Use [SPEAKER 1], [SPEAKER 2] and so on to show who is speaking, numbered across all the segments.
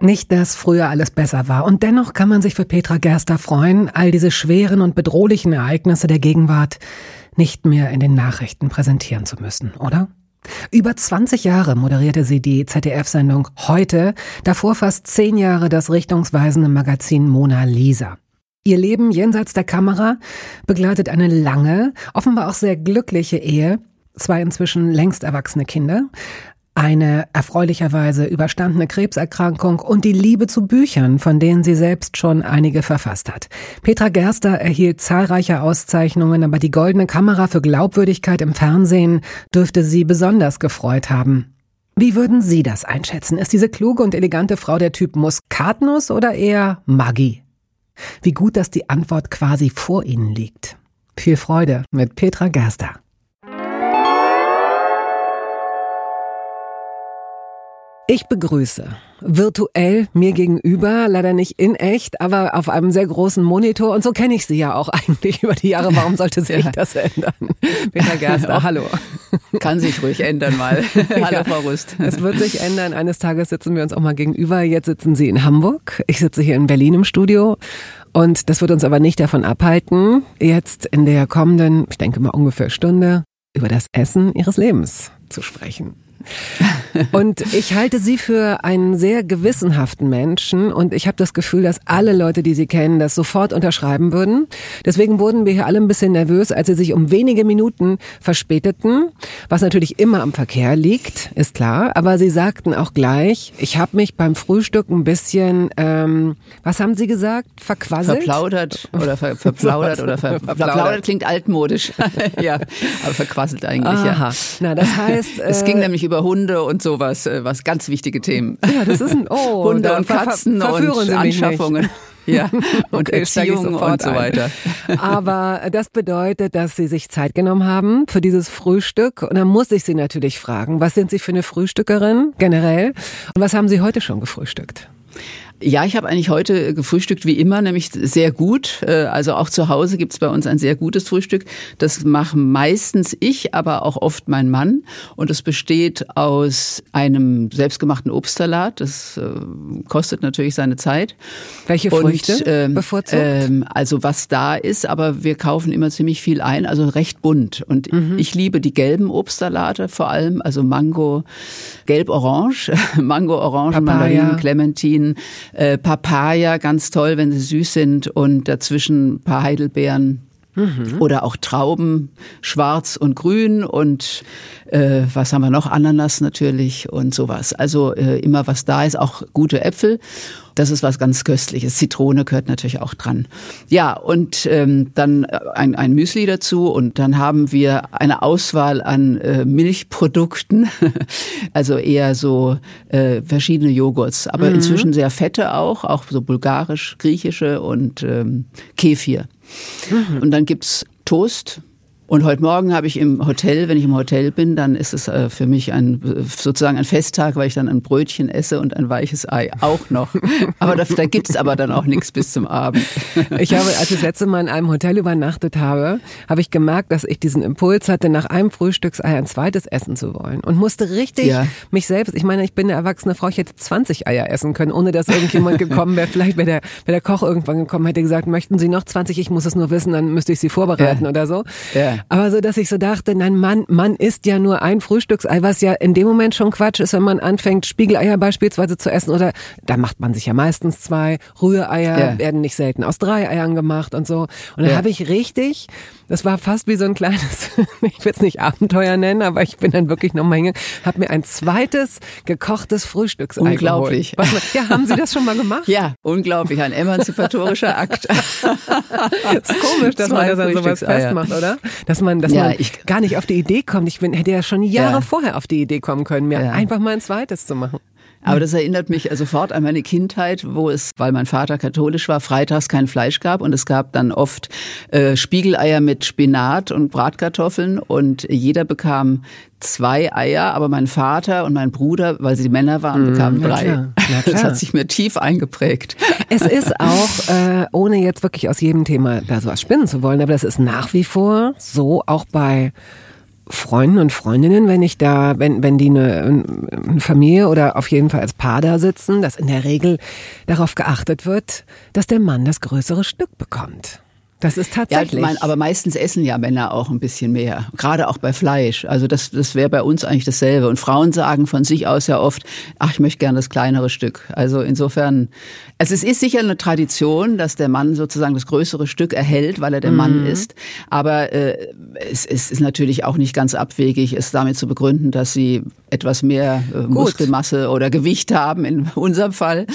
[SPEAKER 1] Nicht, dass früher alles besser war. Und dennoch kann man sich für Petra Gerster freuen, all diese schweren und bedrohlichen Ereignisse der Gegenwart nicht mehr in den Nachrichten präsentieren zu müssen, oder? Über 20 Jahre moderierte sie die ZDF-Sendung Heute, davor fast zehn Jahre das richtungsweisende Magazin Mona Lisa. Ihr Leben jenseits der Kamera begleitet eine lange, offenbar auch sehr glückliche Ehe, zwei inzwischen längst erwachsene Kinder, eine erfreulicherweise überstandene Krebserkrankung und die Liebe zu Büchern, von denen sie selbst schon einige verfasst hat. Petra Gerster erhielt zahlreiche Auszeichnungen, aber die goldene Kamera für Glaubwürdigkeit im Fernsehen dürfte sie besonders gefreut haben. Wie würden Sie das einschätzen? Ist diese kluge und elegante Frau der Typ Muskatnuss oder eher Maggi? Wie gut, dass die Antwort quasi vor Ihnen liegt. Viel Freude mit Petra Gerster. Ich begrüße virtuell mir gegenüber, leider nicht in echt, aber auf einem sehr großen Monitor. Und so kenne ich sie ja auch eigentlich über die Jahre. Warum sollte sich ja. das ändern? Peter Gerster, hallo.
[SPEAKER 2] Kann sich ruhig ändern mal. hallo, ja, Frau Rust.
[SPEAKER 1] Es wird sich ändern. Eines Tages sitzen wir uns auch mal gegenüber. Jetzt sitzen Sie in Hamburg. Ich sitze hier in Berlin im Studio. Und das wird uns aber nicht davon abhalten, jetzt in der kommenden, ich denke mal ungefähr Stunde, über das Essen Ihres Lebens zu sprechen. Und ich halte sie für einen sehr gewissenhaften Menschen und ich habe das Gefühl, dass alle Leute, die sie kennen, das sofort unterschreiben würden. Deswegen wurden wir hier alle ein bisschen nervös, als sie sich um wenige Minuten verspäteten, was natürlich immer am Verkehr liegt, ist klar. Aber sie sagten auch gleich, ich habe mich beim Frühstück ein bisschen, ähm, was haben sie gesagt, verquasselt?
[SPEAKER 2] Verplaudert oder ver, verplaudert oder ver, verplaudert klingt altmodisch. ja, aber verquasselt eigentlich, Aha. ja.
[SPEAKER 1] Na, das heißt,
[SPEAKER 2] es ging äh, nämlich über Hunde und sowas, äh, was ganz wichtige Themen.
[SPEAKER 1] Ja, das ist ein oh,
[SPEAKER 2] Hunde und Katzen und Anschaffungen. Ja, und okay, Erziehung und so weiter.
[SPEAKER 1] Aber das bedeutet, dass Sie sich Zeit genommen haben für dieses Frühstück. Und dann muss ich Sie natürlich fragen, was sind Sie für eine Frühstückerin generell? Und was haben Sie heute schon gefrühstückt?
[SPEAKER 2] Ja, ich habe eigentlich heute gefrühstückt wie immer, nämlich sehr gut. Äh, also auch zu Hause gibt's bei uns ein sehr gutes Frühstück. Das mache meistens ich, aber auch oft mein Mann. Und es besteht aus einem selbstgemachten Obstsalat. Das äh, kostet natürlich seine Zeit.
[SPEAKER 1] Welche Früchte Und, ähm, bevorzugt? Ähm,
[SPEAKER 2] also was da ist, aber wir kaufen immer ziemlich viel ein, also recht bunt. Und mhm. ich liebe die gelben Obstsalate vor allem, also Mango, Gelb-Orange, Mango, Orange, Mandarinen, Clementinen äh, Papaya, ganz toll, wenn sie süß sind und dazwischen ein paar Heidelbeeren. Mhm. Oder auch Trauben, schwarz und grün und äh, was haben wir noch? Ananas natürlich und sowas. Also äh, immer was da ist, auch gute Äpfel. Das ist was ganz Köstliches. Zitrone gehört natürlich auch dran. Ja, und ähm, dann äh, ein, ein Müsli dazu und dann haben wir eine Auswahl an äh, Milchprodukten, also eher so äh, verschiedene Joghurts, aber mhm. inzwischen sehr fette auch, auch so bulgarisch, griechische und ähm, Kefir. Mhm. Und dann gibt's Toast, und heute Morgen habe ich im Hotel, wenn ich im Hotel bin, dann ist es äh, für mich ein sozusagen ein Festtag, weil ich dann ein Brötchen esse und ein weiches Ei auch noch. Aber da, da gibt es aber dann auch nichts bis zum Abend.
[SPEAKER 1] Ich habe, als ich das letzte Mal in einem Hotel übernachtet habe, habe ich gemerkt, dass ich diesen Impuls hatte, nach einem Frühstücksei ein zweites essen zu wollen und musste richtig ja. mich selbst, ich meine, ich bin eine erwachsene Frau, ich hätte 20 Eier essen können, ohne dass irgendjemand gekommen wäre. Vielleicht wäre der, wär der Koch irgendwann gekommen, hätte gesagt, möchten Sie noch 20? Ich muss es nur wissen, dann müsste ich Sie vorbereiten ja. oder so. Ja. Aber so, dass ich so dachte, nein, Mann, man isst ja nur ein Frühstücksei, was ja in dem Moment schon Quatsch ist, wenn man anfängt, Spiegeleier beispielsweise zu essen oder da macht man sich ja meistens zwei. Rühreier ja. werden nicht selten aus drei Eiern gemacht und so. Und dann ja. habe ich richtig das war fast wie so ein kleines, ich will es nicht Abenteuer nennen, aber ich bin dann wirklich nochmal hingegangen, habe mir ein zweites gekochtes Frühstücksei
[SPEAKER 2] Unglaublich.
[SPEAKER 1] Was, ja, haben Sie das schon mal gemacht?
[SPEAKER 2] Ja, unglaublich, ein emanzipatorischer Akt.
[SPEAKER 1] ist komisch, dass man das an sowas festmacht, oder? Dass man, dass ja, man ich, gar nicht auf die Idee kommt. Ich bin, hätte ja schon Jahre ja. vorher auf die Idee kommen können, mir ja. einfach mal ein zweites zu machen.
[SPEAKER 2] Aber das erinnert mich sofort an meine Kindheit, wo es, weil mein Vater katholisch war, freitags kein Fleisch gab und es gab dann oft äh, Spiegeleier mit Spinat und Bratkartoffeln und jeder bekam zwei Eier, aber mein Vater und mein Bruder, weil sie Männer waren, mhm. bekamen drei. Klar. Das hat sich mir tief eingeprägt.
[SPEAKER 1] Es ist auch, äh, ohne jetzt wirklich aus jedem Thema da sowas spinnen zu wollen, aber das ist nach wie vor so, auch bei Freunden und Freundinnen, wenn ich da, wenn, wenn die eine, eine Familie oder auf jeden Fall als Paar da sitzen, dass in der Regel darauf geachtet wird, dass der Mann das größere Stück bekommt. Das ist tatsächlich. Ja, ich
[SPEAKER 2] mein, aber meistens essen ja Männer auch ein bisschen mehr, gerade auch bei Fleisch. Also das, das wäre bei uns eigentlich dasselbe. Und Frauen sagen von sich aus ja oft, ach, ich möchte gerne das kleinere Stück. Also insofern, also es ist sicher eine Tradition, dass der Mann sozusagen das größere Stück erhält, weil er der mhm. Mann ist. Aber äh, es, es ist natürlich auch nicht ganz abwegig, es damit zu begründen, dass sie etwas mehr äh, Muskelmasse oder Gewicht haben in unserem Fall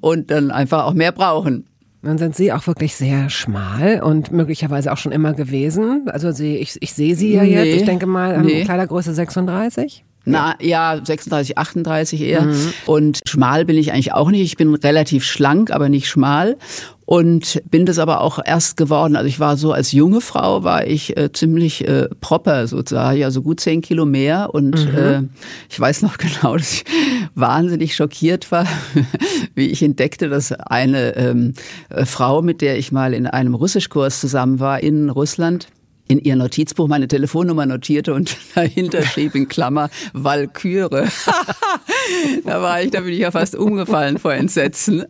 [SPEAKER 2] und dann einfach auch mehr brauchen.
[SPEAKER 1] Dann sind Sie auch wirklich sehr schmal und möglicherweise auch schon immer gewesen. Also Sie, ich, ich sehe Sie ja jetzt, nee, ich denke mal, nee. Kleidergröße 36.
[SPEAKER 2] Na ja, 36, 38 eher. Mhm. Und schmal bin ich eigentlich auch nicht. Ich bin relativ schlank, aber nicht schmal und bin das aber auch erst geworden. Also ich war so als junge Frau war ich äh, ziemlich äh, proper sozusagen, also gut zehn Kilo mehr und mhm. äh, ich weiß noch genau, dass ich wahnsinnig schockiert war, wie ich entdeckte, dass eine ähm, äh, Frau, mit der ich mal in einem Russischkurs zusammen war in Russland, in ihr Notizbuch meine Telefonnummer notierte und dahinter schrieb in Klammer Walküre. da war ich, da bin ich ja fast umgefallen vor Entsetzen.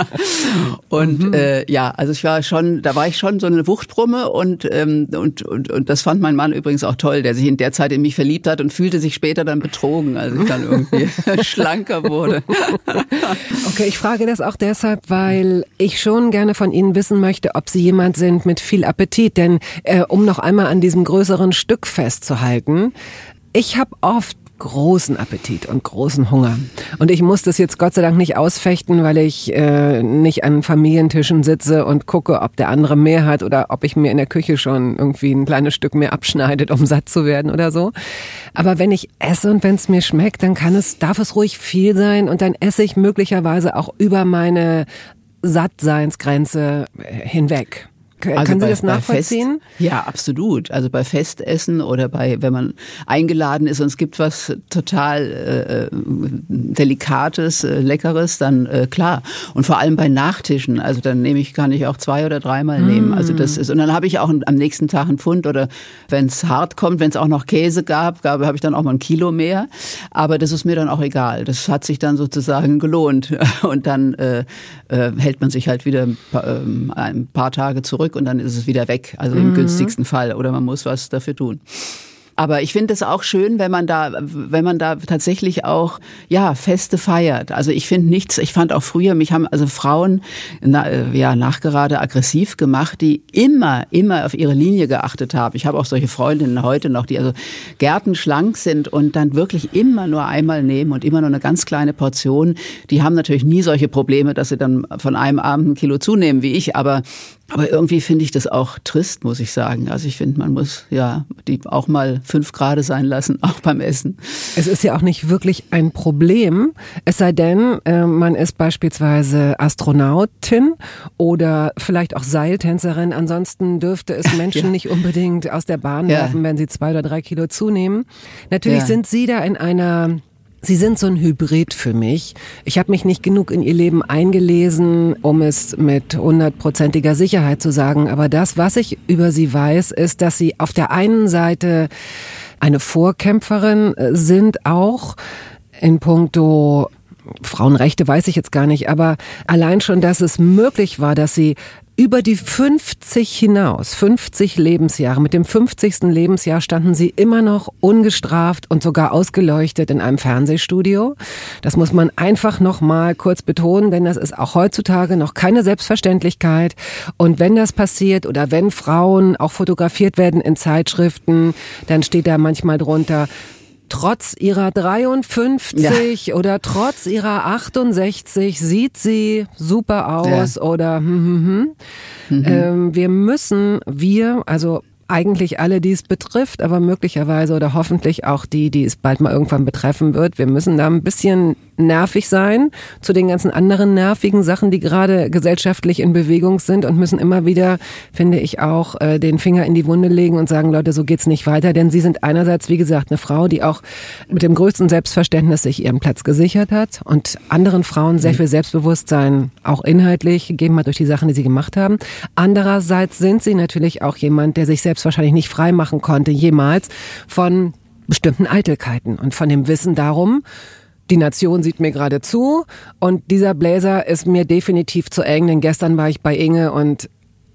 [SPEAKER 2] und mhm. äh, ja, also ich war schon, da war ich schon so eine Wuchtbrumme und, ähm, und, und, und das fand mein Mann übrigens auch toll, der sich in der Zeit in mich verliebt hat und fühlte sich später dann betrogen, als ich dann irgendwie schlanker wurde.
[SPEAKER 1] okay, ich frage das auch deshalb, weil ich schon gerne von Ihnen wissen möchte, ob Sie jemand sind mit viel Appetit, denn äh, um noch einmal an diesem größeren Stück festzuhalten. Ich habe oft großen Appetit und großen Hunger. Und ich muss das jetzt Gott sei Dank nicht ausfechten, weil ich äh, nicht an Familientischen sitze und gucke, ob der andere mehr hat oder ob ich mir in der Küche schon irgendwie ein kleines Stück mehr abschneidet, um satt zu werden oder so. Aber wenn ich esse und wenn es mir schmeckt, dann kann es, darf es ruhig viel sein und dann esse ich möglicherweise auch über meine Sattseinsgrenze hinweg. Also Können Sie das nachvollziehen?
[SPEAKER 2] Fest, ja, absolut. Also bei Festessen oder bei, wenn man eingeladen ist und es gibt was total äh, Delikates, äh, Leckeres, dann äh, klar. Und vor allem bei Nachtischen, also dann nehme ich, kann ich auch zwei oder dreimal mm. nehmen. Also das ist, und dann habe ich auch am nächsten Tag einen Pfund oder wenn es hart kommt, wenn es auch noch Käse gab, gab habe ich dann auch mal ein Kilo mehr. Aber das ist mir dann auch egal. Das hat sich dann sozusagen gelohnt. Und dann äh, äh, hält man sich halt wieder ein paar, äh, ein paar Tage zurück zurück und dann ist es wieder weg. Also im mhm. günstigsten Fall. Oder man muss was dafür tun. Aber ich finde es auch schön, wenn man da, wenn man da tatsächlich auch, ja, Feste feiert. Also ich finde nichts, ich fand auch früher, mich haben also Frauen, na, äh, ja, nachgerade aggressiv gemacht, die immer, immer auf ihre Linie geachtet haben. Ich habe auch solche Freundinnen heute noch, die also gärtenschlank sind und dann wirklich immer nur einmal nehmen und immer nur eine ganz kleine Portion. Die haben natürlich nie solche Probleme, dass sie dann von einem Abend ein Kilo zunehmen wie ich, aber aber irgendwie finde ich das auch trist, muss ich sagen. Also ich finde, man muss ja die auch mal fünf Grad sein lassen, auch beim Essen.
[SPEAKER 1] Es ist ja auch nicht wirklich ein Problem, es sei denn, äh, man ist beispielsweise Astronautin oder vielleicht auch Seiltänzerin. Ansonsten dürfte es Menschen ja. nicht unbedingt aus der Bahn werfen, ja. wenn sie zwei oder drei Kilo zunehmen. Natürlich ja. sind Sie da in einer Sie sind so ein Hybrid für mich. Ich habe mich nicht genug in Ihr Leben eingelesen, um es mit hundertprozentiger Sicherheit zu sagen. Aber das, was ich über Sie weiß, ist, dass Sie auf der einen Seite eine Vorkämpferin äh, sind, auch in puncto Frauenrechte weiß ich jetzt gar nicht, aber allein schon, dass es möglich war, dass sie über die 50 hinaus, 50 Lebensjahre, mit dem 50. Lebensjahr standen sie immer noch ungestraft und sogar ausgeleuchtet in einem Fernsehstudio. Das muss man einfach noch mal kurz betonen, denn das ist auch heutzutage noch keine Selbstverständlichkeit. Und wenn das passiert oder wenn Frauen auch fotografiert werden in Zeitschriften, dann steht da manchmal drunter, trotz ihrer 53 ja. oder trotz ihrer 68 sieht sie super aus ja. oder hm, hm, hm. Mhm. Ähm, wir müssen, wir, also eigentlich alle, die es betrifft, aber möglicherweise oder hoffentlich auch die, die es bald mal irgendwann betreffen wird. Wir müssen da ein bisschen nervig sein zu den ganzen anderen nervigen Sachen, die gerade gesellschaftlich in Bewegung sind und müssen immer wieder, finde ich, auch äh, den Finger in die Wunde legen und sagen, Leute, so geht's nicht weiter. Denn sie sind einerseits, wie gesagt, eine Frau, die auch mit dem größten Selbstverständnis sich ihren Platz gesichert hat und anderen Frauen sehr mhm. viel Selbstbewusstsein auch inhaltlich gegeben hat durch die Sachen, die sie gemacht haben. Andererseits sind sie natürlich auch jemand, der sich selbst wahrscheinlich nicht frei machen konnte, jemals von bestimmten Eitelkeiten und von dem Wissen darum, die Nation sieht mir gerade zu und dieser Bläser ist mir definitiv zu eng, denn gestern war ich bei Inge und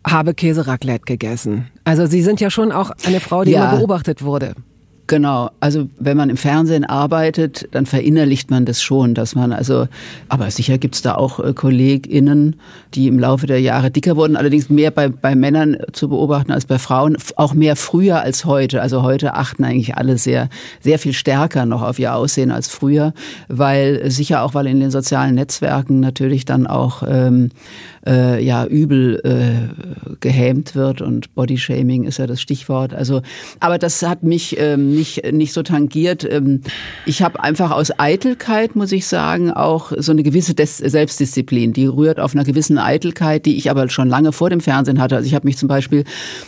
[SPEAKER 1] habe Käseraclette gegessen. Also Sie sind ja schon auch eine Frau, die ja. immer beobachtet wurde.
[SPEAKER 2] Genau, also wenn man im Fernsehen arbeitet, dann verinnerlicht man das schon, dass man also, aber sicher gibt's da auch äh, KollegInnen, die im Laufe der Jahre dicker wurden, allerdings mehr bei, bei Männern zu beobachten als bei Frauen, auch mehr früher als heute. Also heute achten eigentlich alle sehr, sehr viel stärker noch auf ihr Aussehen als früher, weil sicher auch, weil in den sozialen Netzwerken natürlich dann auch ähm, äh, ja übel äh, gehämt wird und Bodyshaming ist ja das Stichwort. Also, aber das hat mich ähm, nicht nicht so tangiert. Ähm, ich habe einfach aus Eitelkeit, muss ich sagen, auch so eine gewisse Des Selbstdisziplin. Die rührt auf einer gewissen Eitelkeit, die ich aber schon lange vor dem Fernsehen hatte. Also ich habe mich zum Beispiel,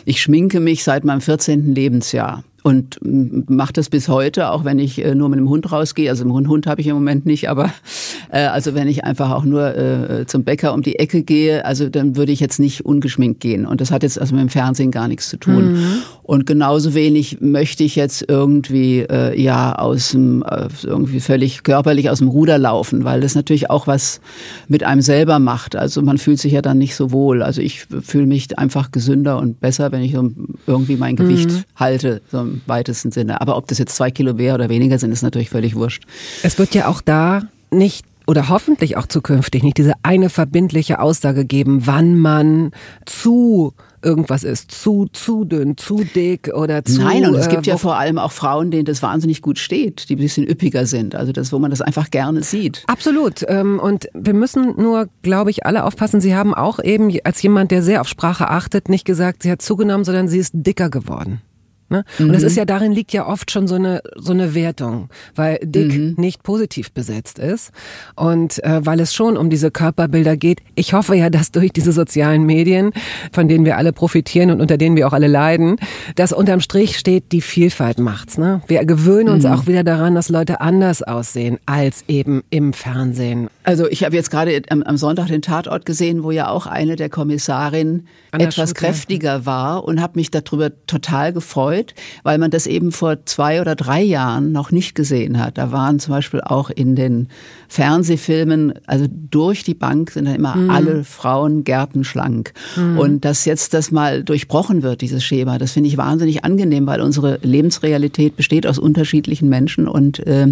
[SPEAKER 2] ich schminke mich seit meinem 14. Lebensjahr und mache das bis heute, auch wenn ich äh, nur mit dem Hund rausgehe. Also einen Hund habe ich im Moment nicht, aber äh, also wenn ich einfach auch nur äh, zum Bäcker um die Ecke gehe, also dann würde ich jetzt nicht ungeschminkt gehen. Und das hat jetzt also mit dem Fernsehen gar nichts zu tun. Mhm. Und genauso wenig möchte ich jetzt irgendwie äh, ja aus dem äh, irgendwie völlig körperlich aus dem Ruder laufen, weil das natürlich auch was mit einem selber macht. Also man fühlt sich ja dann nicht so wohl. Also ich fühle mich einfach gesünder und besser, wenn ich so irgendwie mein Gewicht mhm. halte, so im weitesten Sinne. Aber ob das jetzt zwei Kilo mehr oder weniger sind, ist natürlich völlig wurscht.
[SPEAKER 1] Es wird ja auch da nicht oder hoffentlich auch zukünftig nicht diese eine verbindliche Aussage geben, wann man zu irgendwas ist. Zu, zu dünn, zu dick oder zu.
[SPEAKER 2] Nein, und es gibt äh, ja vor allem auch Frauen, denen das wahnsinnig gut steht, die ein bisschen üppiger sind. Also das, wo man das einfach gerne sieht.
[SPEAKER 1] Absolut. Ähm, und wir müssen nur, glaube ich, alle aufpassen. Sie haben auch eben als jemand, der sehr auf Sprache achtet, nicht gesagt, sie hat zugenommen, sondern sie ist dicker geworden. Ne? Und mhm. das ist ja darin liegt ja oft schon so eine so eine Wertung, weil dick mhm. nicht positiv besetzt ist und äh, weil es schon um diese Körperbilder geht. Ich hoffe ja, dass durch diese sozialen Medien, von denen wir alle profitieren und unter denen wir auch alle leiden, dass unterm Strich steht, die Vielfalt macht's. Ne? Wir gewöhnen uns mhm. auch wieder daran, dass Leute anders aussehen als eben im Fernsehen.
[SPEAKER 2] Also ich habe jetzt gerade am, am, Sonntag den Tatort gesehen, wo ja auch eine der Kommissarinnen etwas Schute. kräftiger war und habe mich darüber total gefreut weil man das eben vor zwei oder drei Jahren noch nicht gesehen hat. Da waren zum Beispiel auch in den Fernsehfilmen, also durch die Bank sind da immer mhm. alle Frauen gärtenschlank. Mhm. Und dass jetzt das mal durchbrochen wird, dieses Schema, das finde ich wahnsinnig angenehm, weil unsere Lebensrealität besteht aus unterschiedlichen Menschen. Und äh,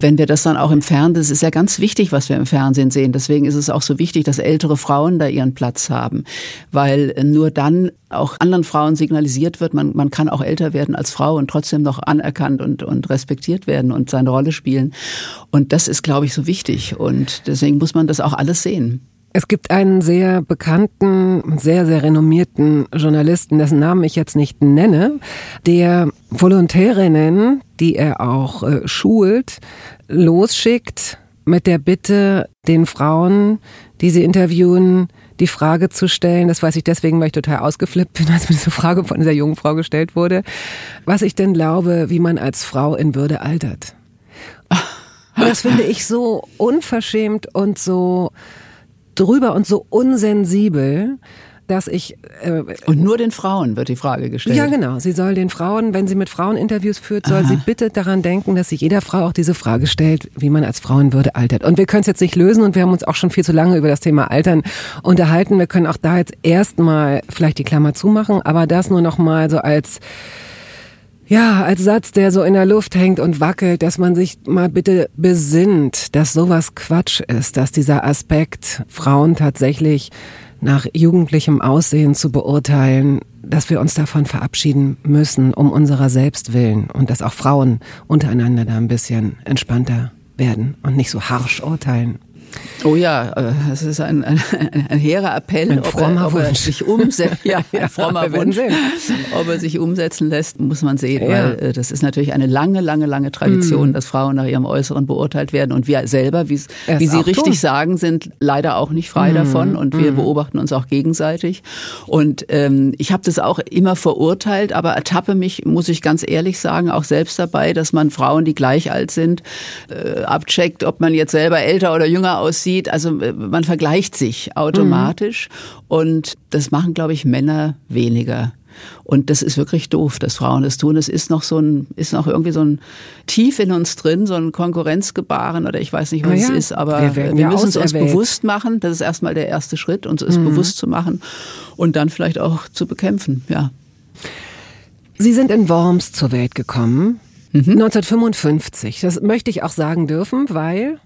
[SPEAKER 2] wenn wir das dann auch im Fernsehen, das ist ja ganz wichtig, was wir im Fernsehen sehen. Deswegen ist es auch so wichtig, dass ältere Frauen da ihren Platz haben, weil nur dann auch anderen Frauen signalisiert wird, man, man kann auch älter werden als Frau und trotzdem noch anerkannt und, und respektiert werden und seine Rolle spielen. Und das ist, glaube ich, so wichtig. Und deswegen muss man das auch alles sehen.
[SPEAKER 1] Es gibt einen sehr bekannten, sehr, sehr renommierten Journalisten, dessen Namen ich jetzt nicht nenne, der Volontärinnen, die er auch äh, schult, losschickt mit der Bitte, den Frauen, die sie interviewen, die Frage zu stellen, das weiß ich deswegen, weil ich total ausgeflippt bin, als mir diese Frage von dieser jungen Frau gestellt wurde, was ich denn glaube, wie man als Frau in Würde altert. Und das finde ich so unverschämt und so drüber und so unsensibel dass ich
[SPEAKER 2] äh, und nur den Frauen wird die Frage gestellt.
[SPEAKER 1] Ja, genau. Sie soll den Frauen, wenn sie mit Frauen Interviews führt, soll Aha. sie bitte daran denken, dass sich jeder Frau auch diese Frage stellt, wie man als Frauenwürde altert. Und wir können es jetzt nicht lösen und wir haben uns auch schon viel zu lange über das Thema Altern unterhalten. Wir können auch da jetzt erstmal vielleicht die Klammer zumachen, aber das nur noch mal so als ja, als Satz, der so in der Luft hängt und wackelt, dass man sich mal bitte besinnt, dass sowas Quatsch ist, dass dieser Aspekt Frauen tatsächlich nach jugendlichem Aussehen zu beurteilen, dass wir uns davon verabschieden müssen, um unserer selbst willen und dass auch Frauen untereinander da ein bisschen entspannter werden und nicht so harsch urteilen.
[SPEAKER 2] Oh ja, es ist ein, ein, ein hehrer Appell,
[SPEAKER 1] ein ob, er, ob er,
[SPEAKER 2] sich umsetzt. Ja, ein frommer Wunsch. Ob er sich umsetzen lässt, muss man sehen, ja. weil äh, das ist natürlich eine lange, lange, lange Tradition, mm. dass Frauen nach ihrem Äußeren beurteilt werden und wir selber, wie, wie Sie richtig tun. sagen, sind leider auch nicht frei mm. davon und wir mm. beobachten uns auch gegenseitig. Und ähm, ich habe das auch immer verurteilt, aber ertappe mich, muss ich ganz ehrlich sagen, auch selbst dabei, dass man Frauen, die gleich alt sind, äh, abcheckt, ob man jetzt selber älter oder jünger aussieht. Also äh, man vergleicht sich automatisch mhm. und das machen, glaube ich, Männer weniger. Und das ist wirklich doof, dass Frauen das tun. Es ist noch so ein, ist noch irgendwie so ein tief in uns drin, so ein Konkurrenzgebaren oder ich weiß nicht, was ja, es ist, aber wir, wir müssen es uns bewusst machen. Das ist erstmal der erste Schritt, uns es mhm. bewusst zu machen und dann vielleicht auch zu bekämpfen, ja.
[SPEAKER 1] Sie sind in Worms zur Welt gekommen. Mhm. 1955. Das möchte ich auch sagen dürfen, weil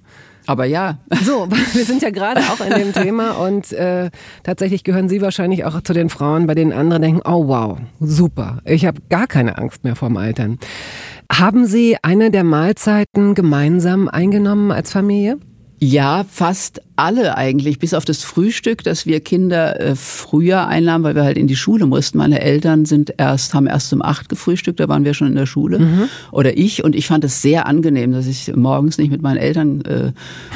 [SPEAKER 2] aber ja.
[SPEAKER 1] So, wir sind ja gerade auch in dem Thema und äh, tatsächlich gehören Sie wahrscheinlich auch zu den Frauen, bei denen andere denken, oh wow, super, ich habe gar keine Angst mehr vorm Altern. Haben Sie eine der Mahlzeiten gemeinsam eingenommen als Familie?
[SPEAKER 2] Ja, fast alle eigentlich, bis auf das Frühstück, dass wir Kinder äh, früher einnahmen, weil wir halt in die Schule mussten. Meine Eltern sind erst, haben erst um acht gefrühstückt, da waren wir schon in der Schule. Mhm. Oder ich. Und ich fand es sehr angenehm, dass ich morgens nicht mit meinen Eltern äh,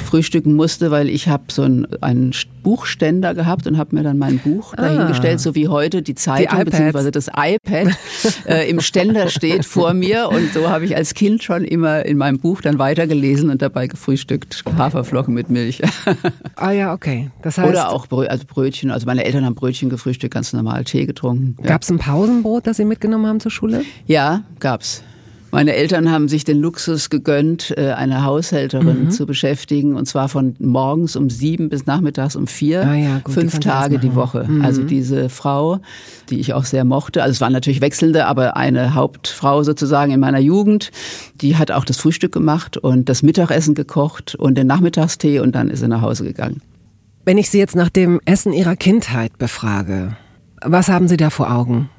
[SPEAKER 2] frühstücken musste, weil ich habe so einen, einen Buchständer gehabt und habe mir dann mein Buch ah. dahingestellt, so wie heute die Zeitung bzw. das iPad äh, im Ständer steht vor mir. Und so habe ich als Kind schon immer in meinem Buch dann weitergelesen und dabei gefrühstückt. Haferflocken mit Milch.
[SPEAKER 1] Ah ja, okay. Das heißt,
[SPEAKER 2] Oder auch Brö also Brötchen. Also meine Eltern haben Brötchen gefrühstückt, ganz normal Tee getrunken.
[SPEAKER 1] Ja. Gab es ein Pausenbrot, das Sie mitgenommen haben zur Schule?
[SPEAKER 2] Ja, gab's. Meine Eltern haben sich den Luxus gegönnt, äh, eine Haushälterin mhm. zu beschäftigen, und zwar von morgens um sieben bis nachmittags um vier, ah ja, gut, fünf Tage die Woche. Mhm. Also diese Frau, die ich auch sehr mochte, also es waren natürlich wechselnde, aber eine Hauptfrau sozusagen in meiner Jugend, die hat auch das Frühstück gemacht und das Mittagessen gekocht und den Nachmittagstee und dann ist sie nach Hause gegangen.
[SPEAKER 1] Wenn ich Sie jetzt nach dem Essen Ihrer Kindheit befrage, was haben Sie da vor Augen?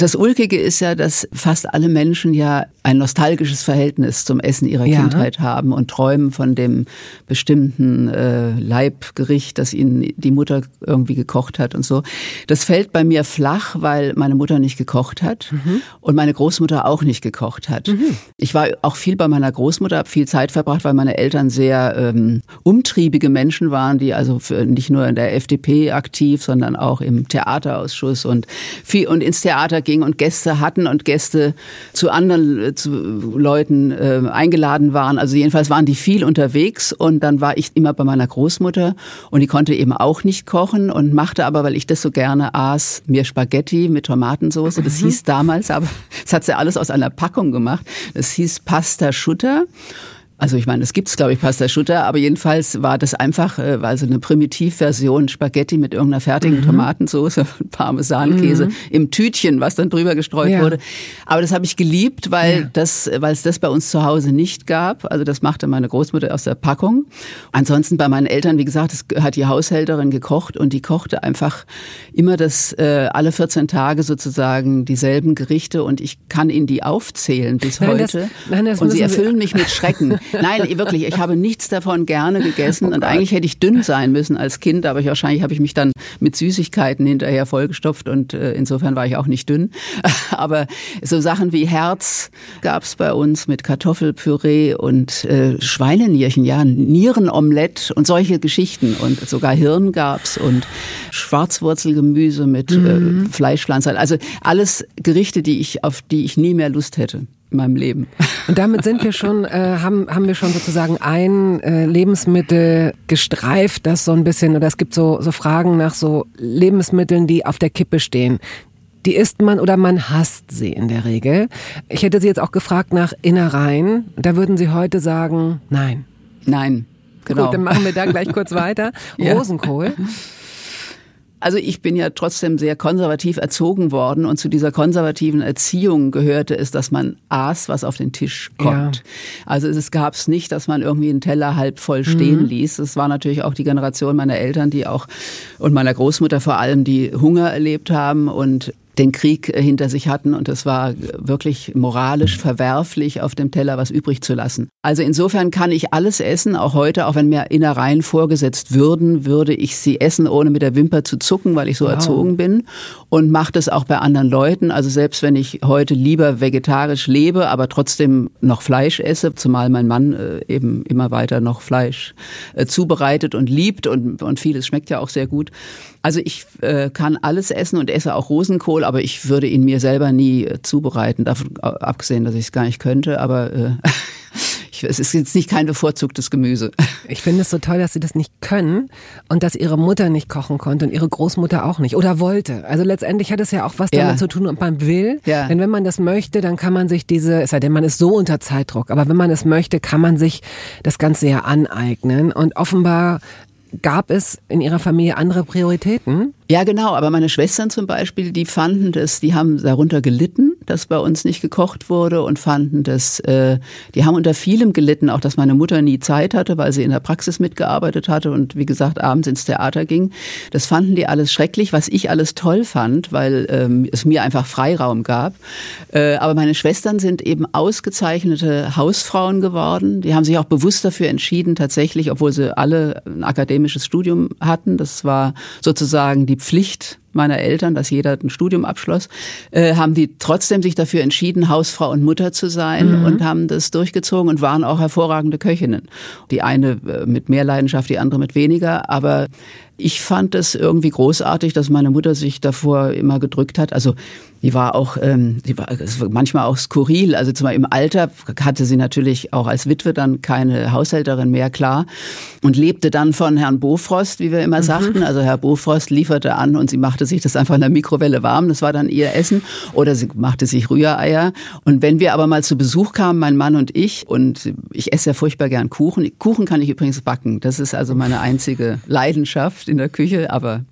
[SPEAKER 2] Das Ulkige ist ja, dass fast alle Menschen ja ein nostalgisches Verhältnis zum Essen ihrer ja. Kindheit haben und träumen von dem bestimmten äh, Leibgericht, das ihnen die Mutter irgendwie gekocht hat und so. Das fällt bei mir flach, weil meine Mutter nicht gekocht hat mhm. und meine Großmutter auch nicht gekocht hat. Mhm. Ich war auch viel bei meiner Großmutter, habe viel Zeit verbracht, weil meine Eltern sehr ähm, umtriebige Menschen waren, die also für, nicht nur in der FDP aktiv, sondern auch im Theaterausschuss und viel und ins Theater ging und Gäste hatten und Gäste zu anderen äh, zu Leuten äh, eingeladen waren. Also jedenfalls waren die viel unterwegs und dann war ich immer bei meiner Großmutter und die konnte eben auch nicht kochen und machte aber, weil ich das so gerne aß, mir Spaghetti mit Tomatensauce. Das mhm. hieß damals, aber das hat sie alles aus einer Packung gemacht. Das hieß Pasta Schutter. Also ich meine, es gibt's glaube ich Pasta Schutter, aber jedenfalls war das einfach, äh, war so eine Primitivversion Spaghetti mit irgendeiner fertigen mhm. Tomatensauce, Parmesankäse mhm. im Tütchen, was dann drüber gestreut ja. wurde. Aber das habe ich geliebt, weil ja. das, weil es das bei uns zu Hause nicht gab. Also das machte meine Großmutter aus der Packung. Ansonsten bei meinen Eltern, wie gesagt, es hat die Haushälterin gekocht und die kochte einfach immer das äh, alle 14 Tage sozusagen dieselben Gerichte und ich kann Ihnen die aufzählen bis nein, heute. Das, nein, das und sie erfüllen mich mit Schrecken. Nein, wirklich, ich habe nichts davon gerne gegessen oh und eigentlich hätte ich dünn sein müssen als Kind, aber ich, wahrscheinlich habe ich mich dann mit Süßigkeiten hinterher vollgestopft und äh, insofern war ich auch nicht dünn. Aber so Sachen wie Herz gab es bei uns mit Kartoffelpüree und äh, Schweinenierchen, ja, Nierenomelett und solche Geschichten und sogar Hirn gab's und Schwarzwurzelgemüse mit äh, mhm. äh, Fleischpflanzen. Also alles Gerichte, die ich auf die ich nie mehr Lust hätte in meinem Leben.
[SPEAKER 1] Und damit sind wir schon, äh, haben, haben wir schon sozusagen ein äh, Lebensmittel gestreift, das so ein bisschen, oder es gibt so, so Fragen nach so Lebensmitteln, die auf der Kippe stehen. Die isst man oder man hasst sie in der Regel. Ich hätte Sie jetzt auch gefragt nach Innereien. Da würden Sie heute sagen, nein.
[SPEAKER 2] Nein, genau.
[SPEAKER 1] Gut, dann machen wir da gleich kurz weiter. ja. Rosenkohl.
[SPEAKER 2] Also ich bin ja trotzdem sehr konservativ erzogen worden und zu dieser konservativen Erziehung gehörte es, dass man aß, was auf den Tisch kommt. Ja. Also es gab es nicht, dass man irgendwie einen Teller halb voll stehen mhm. ließ. Es war natürlich auch die Generation meiner Eltern, die auch und meiner Großmutter vor allem, die Hunger erlebt haben und den Krieg äh, hinter sich hatten und es war wirklich moralisch verwerflich, auf dem Teller was übrig zu lassen. Also insofern kann ich alles essen, auch heute, auch wenn mir Innereien vorgesetzt würden, würde ich sie essen, ohne mit der Wimper zu zucken, weil ich so wow. erzogen bin und mache das auch bei anderen Leuten. Also selbst wenn ich heute lieber vegetarisch lebe, aber trotzdem noch Fleisch esse, zumal mein Mann äh, eben immer weiter noch Fleisch äh, zubereitet und liebt und, und vieles schmeckt ja auch sehr gut. Also ich äh, kann alles essen und esse auch Rosenkohl, aber ich würde ihn mir selber nie äh, zubereiten, davon äh, abgesehen, dass ich es gar nicht könnte, aber äh, ich, es ist jetzt nicht kein bevorzugtes Gemüse.
[SPEAKER 1] Ich finde es so toll, dass sie das nicht können und dass ihre Mutter nicht kochen konnte und ihre Großmutter auch nicht oder wollte. Also letztendlich hat es ja auch was damit ja. zu tun, ob man will. Ja. Denn wenn man das möchte, dann kann man sich diese, es sei denn, man ist so unter Zeitdruck, aber wenn man es möchte, kann man sich das Ganze ja aneignen. Und offenbar gab es in Ihrer Familie andere Prioritäten?
[SPEAKER 2] Ja, genau. Aber meine Schwestern zum Beispiel, die fanden das, die haben darunter gelitten, dass bei uns nicht gekocht wurde und fanden das, äh, die haben unter vielem gelitten, auch dass meine Mutter nie Zeit hatte, weil sie in der Praxis mitgearbeitet hatte und wie gesagt abends ins Theater ging. Das fanden die alles schrecklich, was ich alles toll fand, weil ähm, es mir einfach Freiraum gab. Äh, aber meine Schwestern sind eben ausgezeichnete Hausfrauen geworden. Die haben sich auch bewusst dafür entschieden, tatsächlich, obwohl sie alle ein akademisches Studium hatten. Das war sozusagen die Pflicht meiner Eltern, dass jeder ein Studium abschloss, äh, haben die trotzdem sich dafür entschieden, Hausfrau und Mutter zu sein mhm. und haben das durchgezogen und waren auch hervorragende Köchinnen. Die eine äh, mit mehr Leidenschaft, die andere mit weniger, aber ich fand es irgendwie großartig, dass meine Mutter sich davor immer gedrückt hat. Also die war auch, ähm, die war manchmal auch skurril. Also zum Beispiel im Alter hatte sie natürlich auch als Witwe dann keine Haushälterin mehr, klar. Und lebte dann von Herrn Bofrost, wie wir immer mhm. sagten. Also Herr Bofrost lieferte an und sie machte sich das einfach in der Mikrowelle warm. Das war dann ihr Essen. Oder sie machte sich Rühreier. Und wenn wir aber mal zu Besuch kamen, mein Mann und ich, und ich esse ja furchtbar gern Kuchen. Kuchen kann ich übrigens backen. Das ist also meine einzige Leidenschaft in der Küche, aber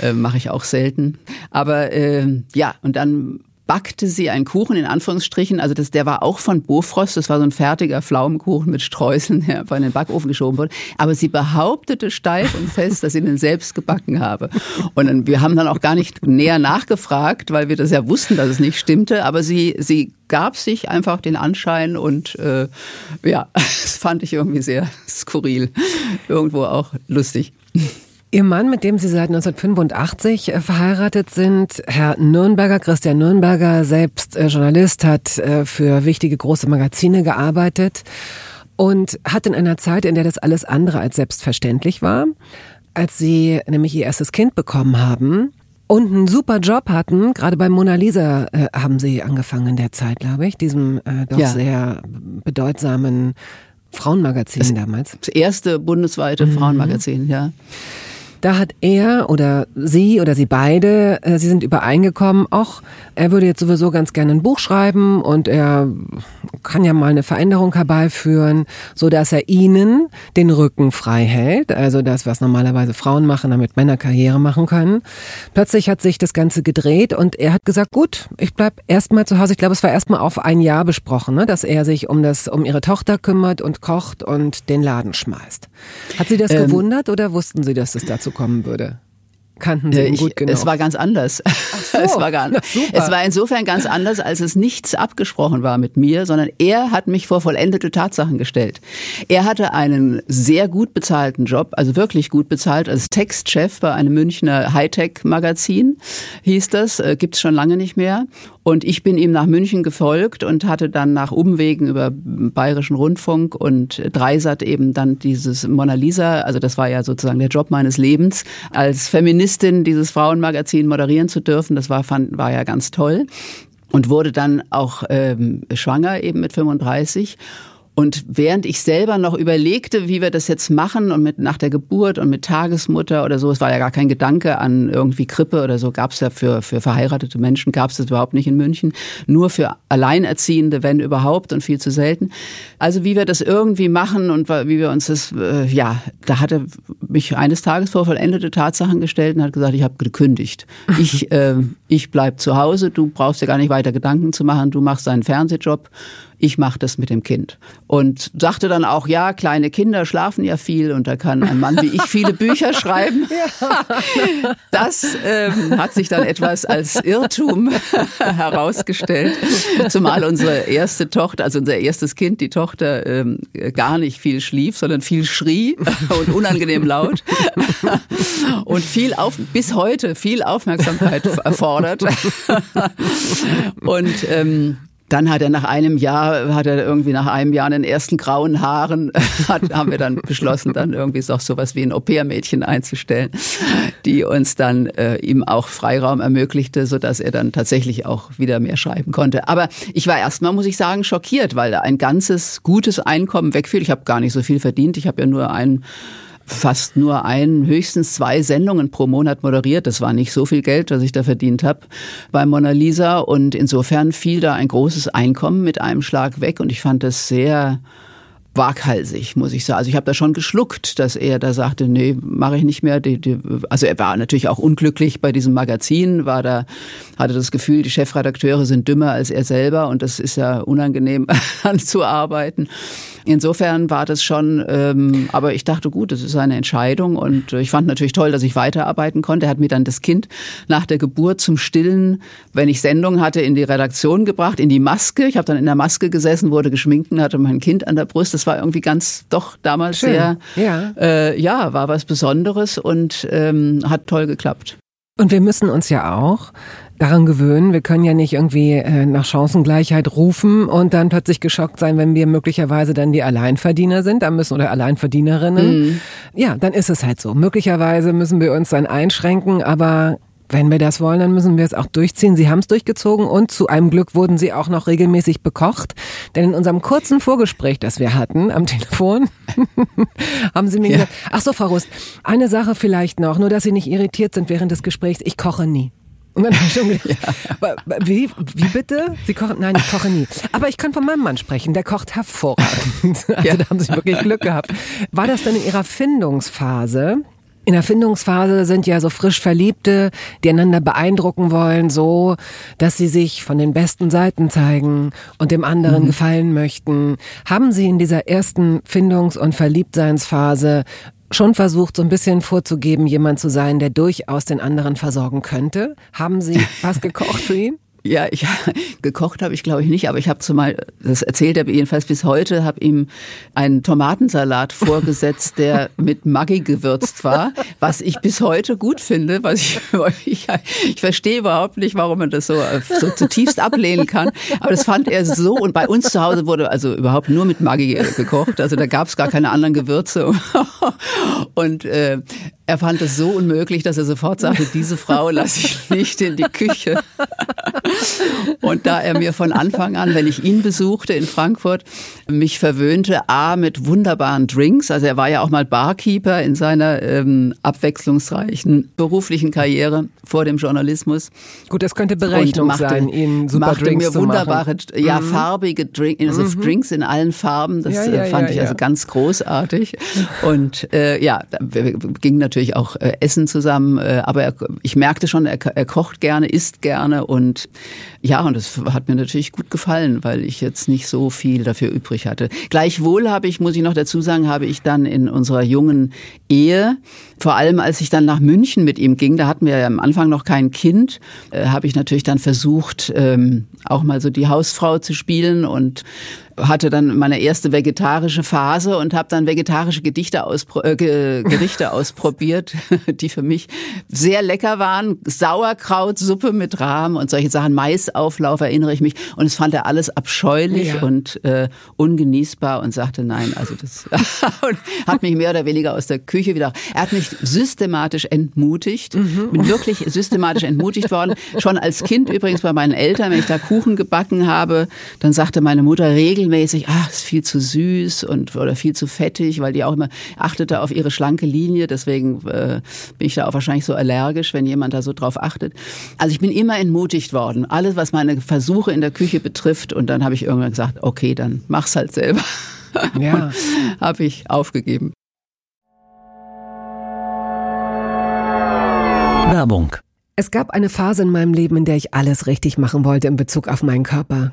[SPEAKER 2] äh, mache ich auch selten. Aber äh, ja, und dann backte sie einen Kuchen in Anführungsstrichen. Also das, der war auch von Bofrost. Das war so ein fertiger Pflaumenkuchen mit Streuseln, der einfach in den Backofen geschoben wurde. Aber sie behauptete steif und fest, dass sie den selbst gebacken habe. Und dann, wir haben dann auch gar nicht näher nachgefragt, weil wir das ja wussten, dass es nicht stimmte. Aber sie, sie gab sich einfach den Anschein und äh, ja, das fand ich irgendwie sehr skurril. Irgendwo auch lustig.
[SPEAKER 1] Ihr Mann, mit dem Sie seit 1985 äh, verheiratet sind, Herr Nürnberger, Christian Nürnberger, selbst äh, Journalist, hat äh, für wichtige große Magazine gearbeitet und hat in einer Zeit, in der das alles andere als selbstverständlich war, als Sie nämlich Ihr erstes Kind bekommen haben und einen super Job hatten, gerade bei Mona Lisa äh, haben Sie angefangen in der Zeit, glaube ich, diesem äh, doch ja. sehr bedeutsamen Frauenmagazin das, damals.
[SPEAKER 2] Das erste bundesweite mhm. Frauenmagazin, ja.
[SPEAKER 1] Da hat er oder sie oder sie beide, äh, sie sind übereingekommen, auch er würde jetzt sowieso ganz gerne ein Buch schreiben und er kann ja mal eine Veränderung herbeiführen, so dass er ihnen den Rücken frei hält, also das, was normalerweise Frauen machen, damit Männer Karriere machen können. Plötzlich hat sich das Ganze gedreht und er hat gesagt, gut, ich bleib erstmal zu Hause. Ich glaube, es war erstmal auf ein Jahr besprochen, ne, dass er sich um das, um ihre Tochter kümmert und kocht und den Laden schmeißt. Hat Sie das ähm, gewundert oder wussten Sie, dass es dazu kommen würde? Kannten Sie ihn gut genug?
[SPEAKER 2] Es war ganz anders. So, es, war gar, es war insofern ganz anders, als es nichts abgesprochen war mit mir, sondern er hat mich vor vollendete Tatsachen gestellt. Er hatte einen sehr gut bezahlten Job, also wirklich gut bezahlt, als Textchef bei einem Münchner Hightech-Magazin, hieß das, äh, gibt's schon lange nicht mehr. Und ich bin ihm nach München gefolgt und hatte dann nach Umwegen über Bayerischen Rundfunk und Dreisat eben dann dieses Mona Lisa, also das war ja sozusagen der Job meines Lebens, als Feministin dieses Frauenmagazin moderieren zu dürfen. Das war, fand, war ja ganz toll und wurde dann auch ähm, schwanger eben mit 35 und während ich selber noch überlegte, wie wir das jetzt machen und mit nach der Geburt und mit Tagesmutter oder so, es war ja gar kein Gedanke an irgendwie Krippe oder so, gab es ja für, für verheiratete Menschen, gab es das überhaupt nicht in München, nur für Alleinerziehende, wenn überhaupt und viel zu selten. Also wie wir das irgendwie machen und wie wir uns das, äh, ja, da hat er mich eines Tages vor vollendete Tatsachen gestellt und hat gesagt, ich habe gekündigt. Ich, äh, ich bleib zu Hause, du brauchst dir gar nicht weiter Gedanken zu machen, du machst deinen Fernsehjob ich mache das mit dem Kind. Und sagte dann auch, ja, kleine Kinder schlafen ja viel und da kann ein Mann wie ich viele Bücher schreiben. Das ähm, hat sich dann etwas als Irrtum herausgestellt, zumal unsere erste Tochter, also unser erstes Kind, die Tochter, ähm, gar nicht viel schlief, sondern viel schrie und unangenehm laut und viel auf, bis heute viel Aufmerksamkeit erfordert. und ähm, dann hat er nach einem Jahr, hat er irgendwie nach einem Jahr den ersten grauen Haaren, hat, haben wir dann beschlossen, dann irgendwie doch sowas wie ein Au-pair-Mädchen einzustellen, die uns dann äh, ihm auch Freiraum ermöglichte, so dass er dann tatsächlich auch wieder mehr schreiben konnte. Aber ich war erstmal, muss ich sagen, schockiert, weil ein ganzes gutes Einkommen wegfiel. Ich habe gar nicht so viel verdient. Ich habe ja nur ein fast nur ein, höchstens zwei Sendungen pro Monat moderiert. Das war nicht so viel Geld, was ich da verdient habe bei Mona Lisa. Und insofern fiel da ein großes Einkommen mit einem Schlag weg. Und ich fand das sehr waghalsig, muss ich sagen. Also ich habe da schon geschluckt, dass er da sagte, nee, mache ich nicht mehr. Also er war natürlich auch unglücklich bei diesem Magazin, war da, hatte das Gefühl, die Chefredakteure sind dümmer als er selber und das ist ja unangenehm anzuarbeiten. Insofern war das schon, ähm, aber ich dachte, gut, das ist eine Entscheidung und ich fand natürlich toll, dass ich weiterarbeiten konnte. Er hat mir dann das Kind nach der Geburt zum Stillen, wenn ich Sendung hatte, in die Redaktion gebracht, in die Maske. Ich habe dann in der Maske gesessen, wurde geschminkt und hatte mein Kind an der Brust. Das war irgendwie ganz, doch damals Schön. sehr, ja. Äh, ja, war was Besonderes und ähm, hat toll geklappt.
[SPEAKER 1] Und wir müssen uns ja auch daran gewöhnen. Wir können ja nicht irgendwie äh, nach Chancengleichheit rufen und dann plötzlich geschockt sein, wenn wir möglicherweise dann die Alleinverdiener sind, dann müssen oder Alleinverdienerinnen. Mhm. Ja, dann ist es halt so. Möglicherweise müssen wir uns dann einschränken, aber wenn wir das wollen, dann müssen wir es auch durchziehen. Sie haben es durchgezogen und zu einem Glück wurden Sie auch noch regelmäßig bekocht. Denn in unserem kurzen Vorgespräch, das wir hatten am Telefon, haben Sie mir ja. gesagt, ach so, Frau Rust, eine Sache vielleicht noch, nur dass Sie nicht irritiert sind während des Gesprächs. Ich koche nie. Und dann habe ich schon gedacht, ja. wie, wie bitte? Sie kochen? Nein, ich koche nie. Aber ich kann von meinem Mann sprechen, der kocht hervorragend. Also ja. da haben Sie wirklich Glück gehabt. War das dann in Ihrer Findungsphase? In der Findungsphase sind ja so frisch Verliebte, die einander beeindrucken wollen, so, dass sie sich von den besten Seiten zeigen und dem anderen mhm. gefallen möchten. Haben Sie in dieser ersten Findungs- und Verliebtseinsphase schon versucht, so ein bisschen vorzugeben, jemand zu sein, der durchaus den anderen versorgen könnte? Haben Sie was gekocht für ihn?
[SPEAKER 2] Ja, ich gekocht habe ich glaube ich nicht, aber ich habe zumal, das erzählt er jedenfalls bis heute, habe ihm einen Tomatensalat vorgesetzt, der mit Maggi gewürzt war, was ich bis heute gut finde, was ich, ich, ich verstehe überhaupt nicht, warum man das so, so zutiefst ablehnen kann, aber das fand er so und bei uns zu Hause wurde also überhaupt nur mit Maggi gekocht, also da gab es gar keine anderen Gewürze. Und äh, er fand es so unmöglich, dass er sofort sagte, diese Frau lasse ich nicht in die Küche. Und da er mir von Anfang an, wenn ich ihn besuchte in Frankfurt, mich verwöhnte, A, mit wunderbaren Drinks, also er war ja auch mal Barkeeper in seiner ähm, abwechslungsreichen beruflichen Karriere vor dem Journalismus.
[SPEAKER 1] Gut, das könnte Berechnung machte, sein, ihn super machte Drinks
[SPEAKER 2] mir wunderbare, machen. ja, mhm. farbige Drink, also mhm. Drinks in allen Farben, das ja, ja, äh, fand ja, ich also ganz großartig. Und äh, ja, ging natürlich natürlich auch äh, essen zusammen, äh, aber er, ich merkte schon, er, er kocht gerne, isst gerne und ja, und das hat mir natürlich gut gefallen, weil ich jetzt nicht so viel dafür übrig hatte. Gleichwohl habe ich, muss ich noch dazu sagen, habe ich dann in unserer jungen Ehe, vor allem als ich dann nach München mit ihm ging, da hatten wir ja am Anfang noch kein Kind, äh, habe ich natürlich dann versucht, ähm, auch mal so die Hausfrau zu spielen und hatte dann meine erste vegetarische Phase und habe dann vegetarische Gedichte auspro äh, Gerichte ausprobiert, die für mich sehr lecker waren. Sauerkrautsuppe mit Rahm und solche Sachen. Maisauflauf erinnere ich mich. Und es fand er alles abscheulich ja. und äh, ungenießbar und sagte nein. Also das und hat mich mehr oder weniger aus der Küche wieder. Er hat mich systematisch entmutigt. Mhm. Bin wirklich systematisch entmutigt worden. Schon als Kind übrigens bei meinen Eltern, wenn ich da Kuchen gebacken habe, dann sagte meine Mutter regelmäßig, ach, ist viel zu süß und oder viel zu fettig, weil die auch immer achtete auf ihre schlanke Linie. Deswegen äh, bin ich da auch wahrscheinlich so allergisch, wenn jemand da so drauf achtet. Also ich bin immer entmutigt worden, alles was meine Versuche in der Küche betrifft. Und dann habe ich irgendwann gesagt, okay, dann mach's halt selber. Ja. habe ich aufgegeben.
[SPEAKER 1] Werbung. Es gab eine Phase in meinem Leben, in der ich alles richtig machen wollte in Bezug auf meinen Körper.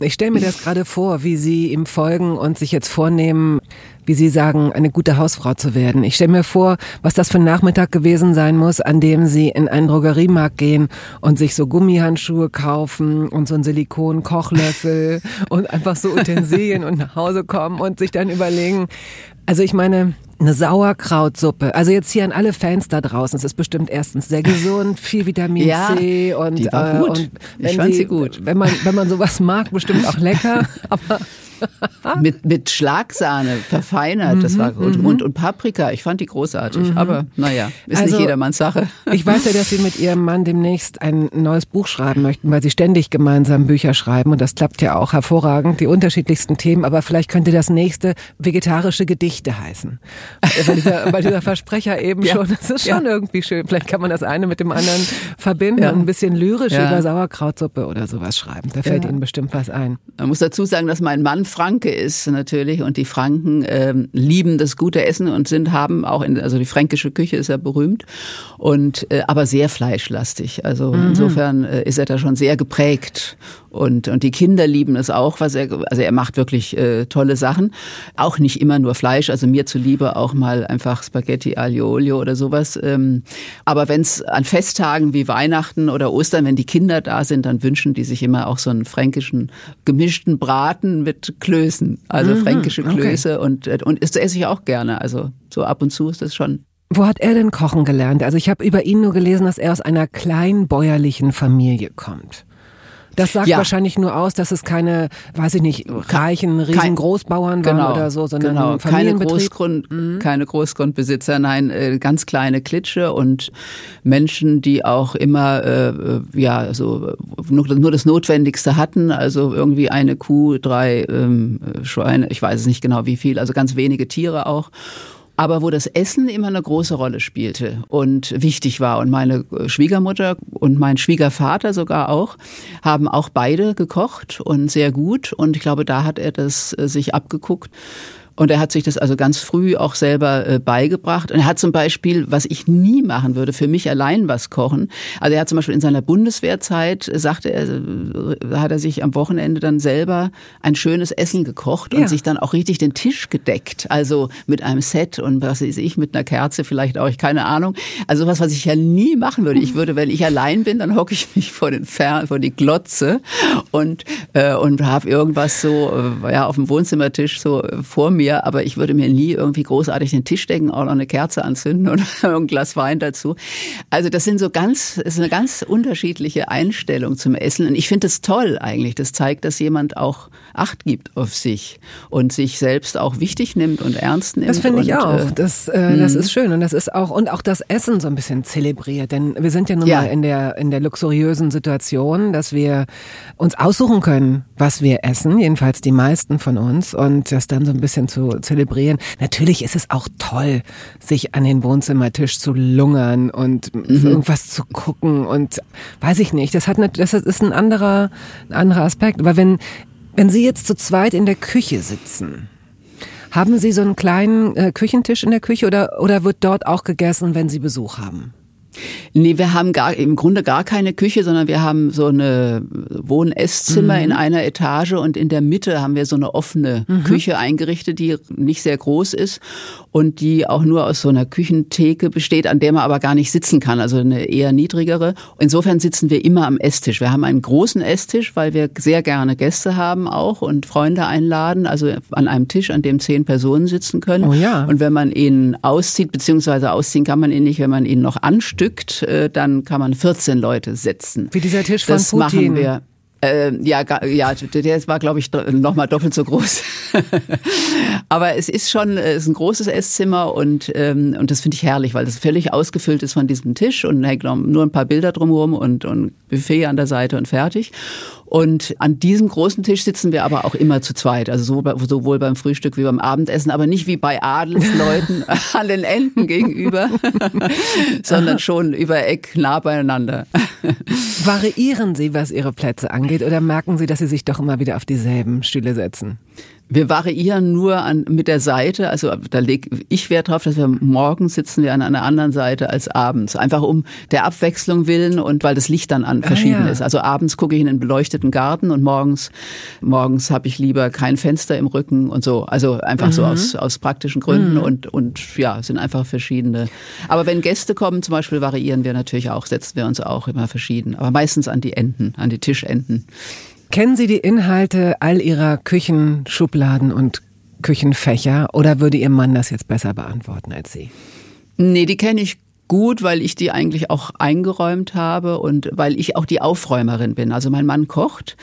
[SPEAKER 1] Ich stelle mir das gerade vor, wie Sie ihm folgen und sich jetzt vornehmen, wie Sie sagen, eine gute Hausfrau zu werden. Ich stelle mir vor, was das für ein Nachmittag gewesen sein muss, an dem Sie in einen Drogeriemarkt gehen und sich so Gummihandschuhe kaufen und so einen Silikon-Kochlöffel und einfach so Utensilien und nach Hause kommen und sich dann überlegen, also ich meine, eine Sauerkrautsuppe. Also jetzt hier an alle Fans da draußen. Es ist bestimmt erstens sehr gesund, viel Vitamin
[SPEAKER 2] ja,
[SPEAKER 1] C und,
[SPEAKER 2] die war gut. Äh, und
[SPEAKER 1] wenn ich fand sie, sie gut. Wenn man, wenn man sowas mag, bestimmt auch lecker. Aber
[SPEAKER 2] mit, mit Schlagsahne verfeinert, das war gut. Mhm, und, und Paprika, ich fand die großartig. Mhm. Aber naja, ist also, nicht jedermanns Sache.
[SPEAKER 1] Ich weiß ja, dass Sie mit Ihrem Mann demnächst ein neues Buch schreiben möchten, weil Sie ständig gemeinsam Bücher schreiben und das klappt ja auch hervorragend, die unterschiedlichsten Themen, aber vielleicht könnte das nächste vegetarische Gedichte heißen. Weil dieser, weil dieser Versprecher eben ja. schon, das ist schon ja. irgendwie schön. Vielleicht kann man das eine mit dem anderen verbinden ja. und ein bisschen lyrisch über Sauerkrautsuppe oder sowas schreiben. Da fällt Ihnen bestimmt was ein.
[SPEAKER 2] Man muss dazu sagen, dass mein Mann Franke ist natürlich und die Franken ähm, lieben das gute Essen und sind haben auch in, also die fränkische Küche ist ja berühmt und äh, aber sehr fleischlastig. Also mhm. insofern äh, ist er da schon sehr geprägt und, und die Kinder lieben es auch, was er, also er macht wirklich äh, tolle Sachen. Auch nicht immer nur Fleisch, also mir zuliebe auch mal einfach Spaghetti aglio olio oder sowas. Ähm, aber wenn es an Festtagen wie Weihnachten oder Ostern, wenn die Kinder da sind, dann wünschen die sich immer auch so einen fränkischen gemischten Braten mit Klößen, also mhm, fränkische Klöße okay. und, äh, und das esse ich auch gerne. Also so ab und zu ist das schon
[SPEAKER 1] wo hat er denn kochen gelernt? Also ich habe über ihn nur gelesen, dass er aus einer kleinbäuerlichen Familie kommt. Das sagt ja. wahrscheinlich nur aus, dass es keine, weiß ich nicht, reichen, riesen Großbauern waren genau, oder so, sondern genau.
[SPEAKER 2] keine, Großgrund, mhm. keine Großgrundbesitzer, nein, äh, ganz kleine Klitsche und Menschen, die auch immer äh, ja so nur, nur das Notwendigste hatten, also irgendwie eine Kuh, drei ähm, Schweine, ich weiß es nicht genau wie viel, also ganz wenige Tiere auch aber wo das Essen immer eine große Rolle spielte und wichtig war. Und meine Schwiegermutter und mein Schwiegervater sogar auch haben auch beide gekocht und sehr gut. Und ich glaube, da hat er das äh, sich abgeguckt. Und er hat sich das also ganz früh auch selber äh, beigebracht. Und er hat zum Beispiel, was ich nie machen würde, für mich allein was kochen. Also er hat zum Beispiel in seiner Bundeswehrzeit, äh, sagte er, äh, hat er sich am Wochenende dann selber ein schönes Essen gekocht und ja. sich dann auch richtig den Tisch gedeckt. Also mit einem Set und was weiß ich, mit einer Kerze vielleicht auch, ich keine Ahnung. Also was, was ich ja nie machen würde. Ich würde, wenn ich allein bin, dann hocke ich mich vor den Fern, vor die Glotze und, äh, und habe irgendwas so, äh, ja, auf dem Wohnzimmertisch so vor mir mir, aber ich würde mir nie irgendwie großartig den Tisch decken, auch noch eine Kerze anzünden oder ein Glas Wein dazu. Also das sind so ganz, ist eine ganz unterschiedliche Einstellung zum Essen. Und ich finde das toll eigentlich. Das zeigt, dass jemand auch Acht gibt auf sich und sich selbst auch wichtig nimmt und ernst nimmt.
[SPEAKER 1] Das finde ich auch. Äh, das, äh, das mhm. ist schön. Und das ist auch, und auch das Essen so ein bisschen zelebriert. Denn wir sind ja nun ja. mal in der, in der luxuriösen Situation, dass wir uns aussuchen können, was wir essen. Jedenfalls die meisten von uns. Und das dann so ein bisschen zu zu zelebrieren. Natürlich ist es auch toll, sich an den Wohnzimmertisch zu lungern und mhm. irgendwas zu gucken und weiß ich nicht. Das hat das ist ein anderer, ein anderer Aspekt. Aber wenn, wenn Sie jetzt zu zweit in der Küche sitzen, haben Sie so einen kleinen äh, Küchentisch in der Küche oder, oder wird dort auch gegessen, wenn Sie Besuch haben?
[SPEAKER 2] Nee, wir haben gar, im Grunde gar keine Küche, sondern wir haben so eine Wohn-Esszimmer mhm. in einer Etage und in der Mitte haben wir so eine offene mhm. Küche eingerichtet, die nicht sehr groß ist und die auch nur aus so einer Küchentheke besteht, an der man aber gar nicht sitzen kann, also eine eher niedrigere. Insofern sitzen wir immer am Esstisch. Wir haben einen großen Esstisch, weil wir sehr gerne Gäste haben auch und Freunde einladen, also an einem Tisch, an dem zehn Personen sitzen können.
[SPEAKER 1] Oh ja.
[SPEAKER 2] Und wenn man ihn auszieht, beziehungsweise ausziehen kann man ihn nicht, wenn man ihn noch anstückt, äh, dann kann man 14 Leute setzen.
[SPEAKER 1] Wie dieser Tisch von
[SPEAKER 2] das
[SPEAKER 1] Putin.
[SPEAKER 2] machen wir. Äh, ja, ja, der war, glaube ich, noch mal doppelt so groß. Aber es ist schon, es ist ein großes Esszimmer und ähm, und das finde ich herrlich, weil das völlig ausgefüllt ist von diesem Tisch und hängt nur ein paar Bilder drumherum und und Buffet an der Seite und fertig. Und an diesem großen Tisch sitzen wir aber auch immer zu zweit, also sowohl beim Frühstück wie beim Abendessen, aber nicht wie bei Adelsleuten an den Enden gegenüber, sondern schon über Eck nah beieinander.
[SPEAKER 1] Variieren Sie, was Ihre Plätze angeht, oder merken Sie, dass Sie sich doch immer wieder auf dieselben Stühle setzen?
[SPEAKER 2] Wir variieren nur an, mit der Seite, also da lege ich Wert drauf, dass wir morgens sitzen wir an einer anderen Seite als abends. Einfach um der Abwechslung willen und weil das Licht dann an verschieden ah, ja. ist. Also abends gucke ich in einen beleuchteten Garten und morgens, morgens habe ich lieber kein Fenster im Rücken und so. Also einfach mhm. so aus, aus praktischen Gründen mhm. und, und ja, sind einfach verschiedene. Aber wenn Gäste kommen, zum Beispiel variieren wir natürlich auch, setzen wir uns auch immer verschieden. Aber meistens an die Enden, an die Tischenden.
[SPEAKER 1] Kennen Sie die Inhalte all Ihrer Küchenschubladen und Küchenfächer oder würde Ihr Mann das jetzt besser beantworten als Sie?
[SPEAKER 2] Nee, die kenne ich gut, weil ich die eigentlich auch eingeräumt habe und weil ich auch die Aufräumerin bin. Also mein Mann kocht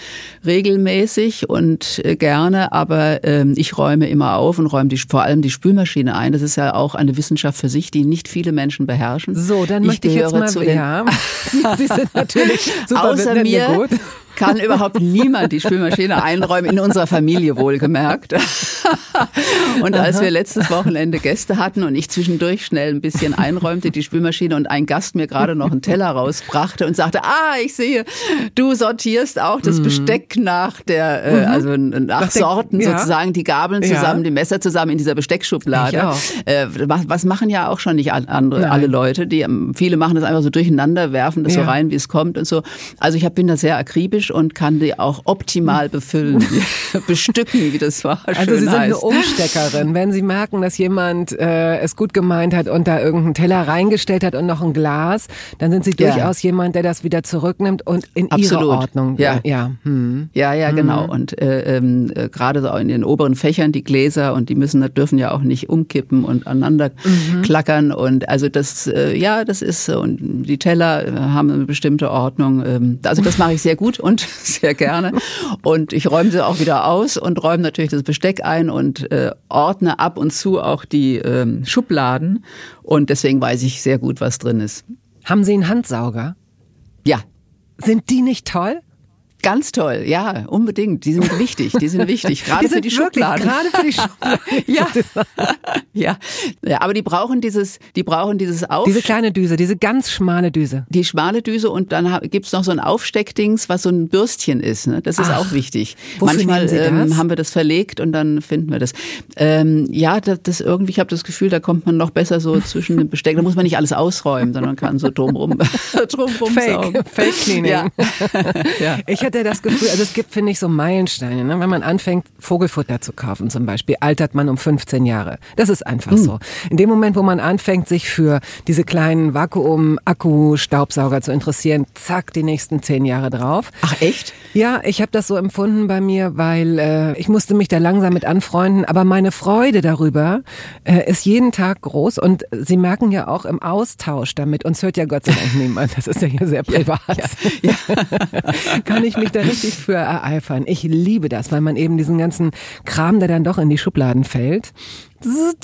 [SPEAKER 2] regelmäßig und äh, gerne, aber ähm, ich räume immer auf und räume die, vor allem die Spülmaschine ein. Das ist ja auch eine Wissenschaft für sich, die nicht viele Menschen beherrschen.
[SPEAKER 1] So, dann ich möchte ich jetzt mal zu den ja, Sie sind natürlich super
[SPEAKER 2] Außer mir, gut kann überhaupt niemand die Spülmaschine einräumen, in unserer Familie wohlgemerkt. und als wir letztes Wochenende Gäste hatten und ich zwischendurch schnell ein bisschen einräumte, die Spülmaschine und ein Gast mir gerade noch einen Teller rausbrachte und sagte, ah, ich sehe, du sortierst auch das mhm. Besteck nach der, äh, mhm. also nach Sorten ja. sozusagen, die Gabeln zusammen, ja. die Messer zusammen in dieser Besteckschublade. Äh, was, machen ja auch schon nicht andere, alle Leute, die viele machen das einfach so durcheinander, werfen das ja. so rein, wie es kommt und so. Also ich hab, bin da sehr akribisch Tisch und kann die auch optimal befüllen, bestücken, wie das war.
[SPEAKER 1] Also Sie sind heißt. eine Umsteckerin. wenn Sie merken, dass jemand äh, es gut gemeint hat und da irgendeinen Teller reingestellt hat und noch ein Glas, dann sind Sie ja. durchaus jemand, der das wieder zurücknimmt und in Absolut. ihre Ordnung.
[SPEAKER 2] Ja, ja, hm. ja, ja, hm. genau. Und äh, ähm, äh, gerade so in den oberen Fächern die Gläser und die müssen, dürfen ja auch nicht umkippen und aneinander mhm. klackern und also das, äh, ja, das ist und die Teller haben eine bestimmte Ordnung. Ähm, also das mache ich sehr gut und sehr gerne und ich räume sie auch wieder aus und räume natürlich das Besteck ein und äh, ordne ab und zu auch die ähm, Schubladen. Und deswegen weiß ich sehr gut, was drin ist.
[SPEAKER 1] Haben Sie einen Handsauger?
[SPEAKER 2] Ja.
[SPEAKER 1] Sind die nicht toll?
[SPEAKER 2] Ganz toll, ja, unbedingt. Die sind wichtig, die sind wichtig, gerade die für die Schubladen.
[SPEAKER 1] Gerade für die Schubladen.
[SPEAKER 2] ja. ja, ja, aber die brauchen dieses, die brauchen dieses Auf.
[SPEAKER 1] Diese kleine Düse, diese ganz schmale Düse.
[SPEAKER 2] Die schmale Düse und dann gibt's noch so ein Aufsteckdings, was so ein Bürstchen ist. Ne? Das ist Ach, auch wichtig. Manchmal ähm, haben wir das verlegt und dann finden wir das. Ähm, ja, das, das irgendwie, ich habe das Gefühl, da kommt man noch besser so zwischen dem Besteck. Da muss man nicht alles ausräumen, sondern kann so drumrum, drumrum
[SPEAKER 1] Fake, saugen. Fake Cleaning. Ja. ja. Ich hatte das Gefühl, also es gibt, finde ich, so Meilensteine. Ne? Wenn man anfängt, Vogelfutter zu kaufen zum Beispiel, altert man um 15 Jahre. Das ist einfach mhm. so. In dem Moment, wo man anfängt, sich für diese kleinen Vakuum-Akku-Staubsauger zu interessieren, zack, die nächsten zehn Jahre drauf.
[SPEAKER 2] Ach echt?
[SPEAKER 1] Ja, ich habe das so empfunden bei mir, weil äh, ich musste mich da langsam mit anfreunden, aber meine Freude darüber äh, ist jeden Tag groß und Sie merken ja auch im Austausch damit, uns hört ja Gott sei Dank niemand, das ist ja hier sehr privat, ja, ja. kann ich mich da richtig für ereifern. Ich liebe das, weil man eben diesen ganzen Kram, der dann doch in die Schubladen fällt,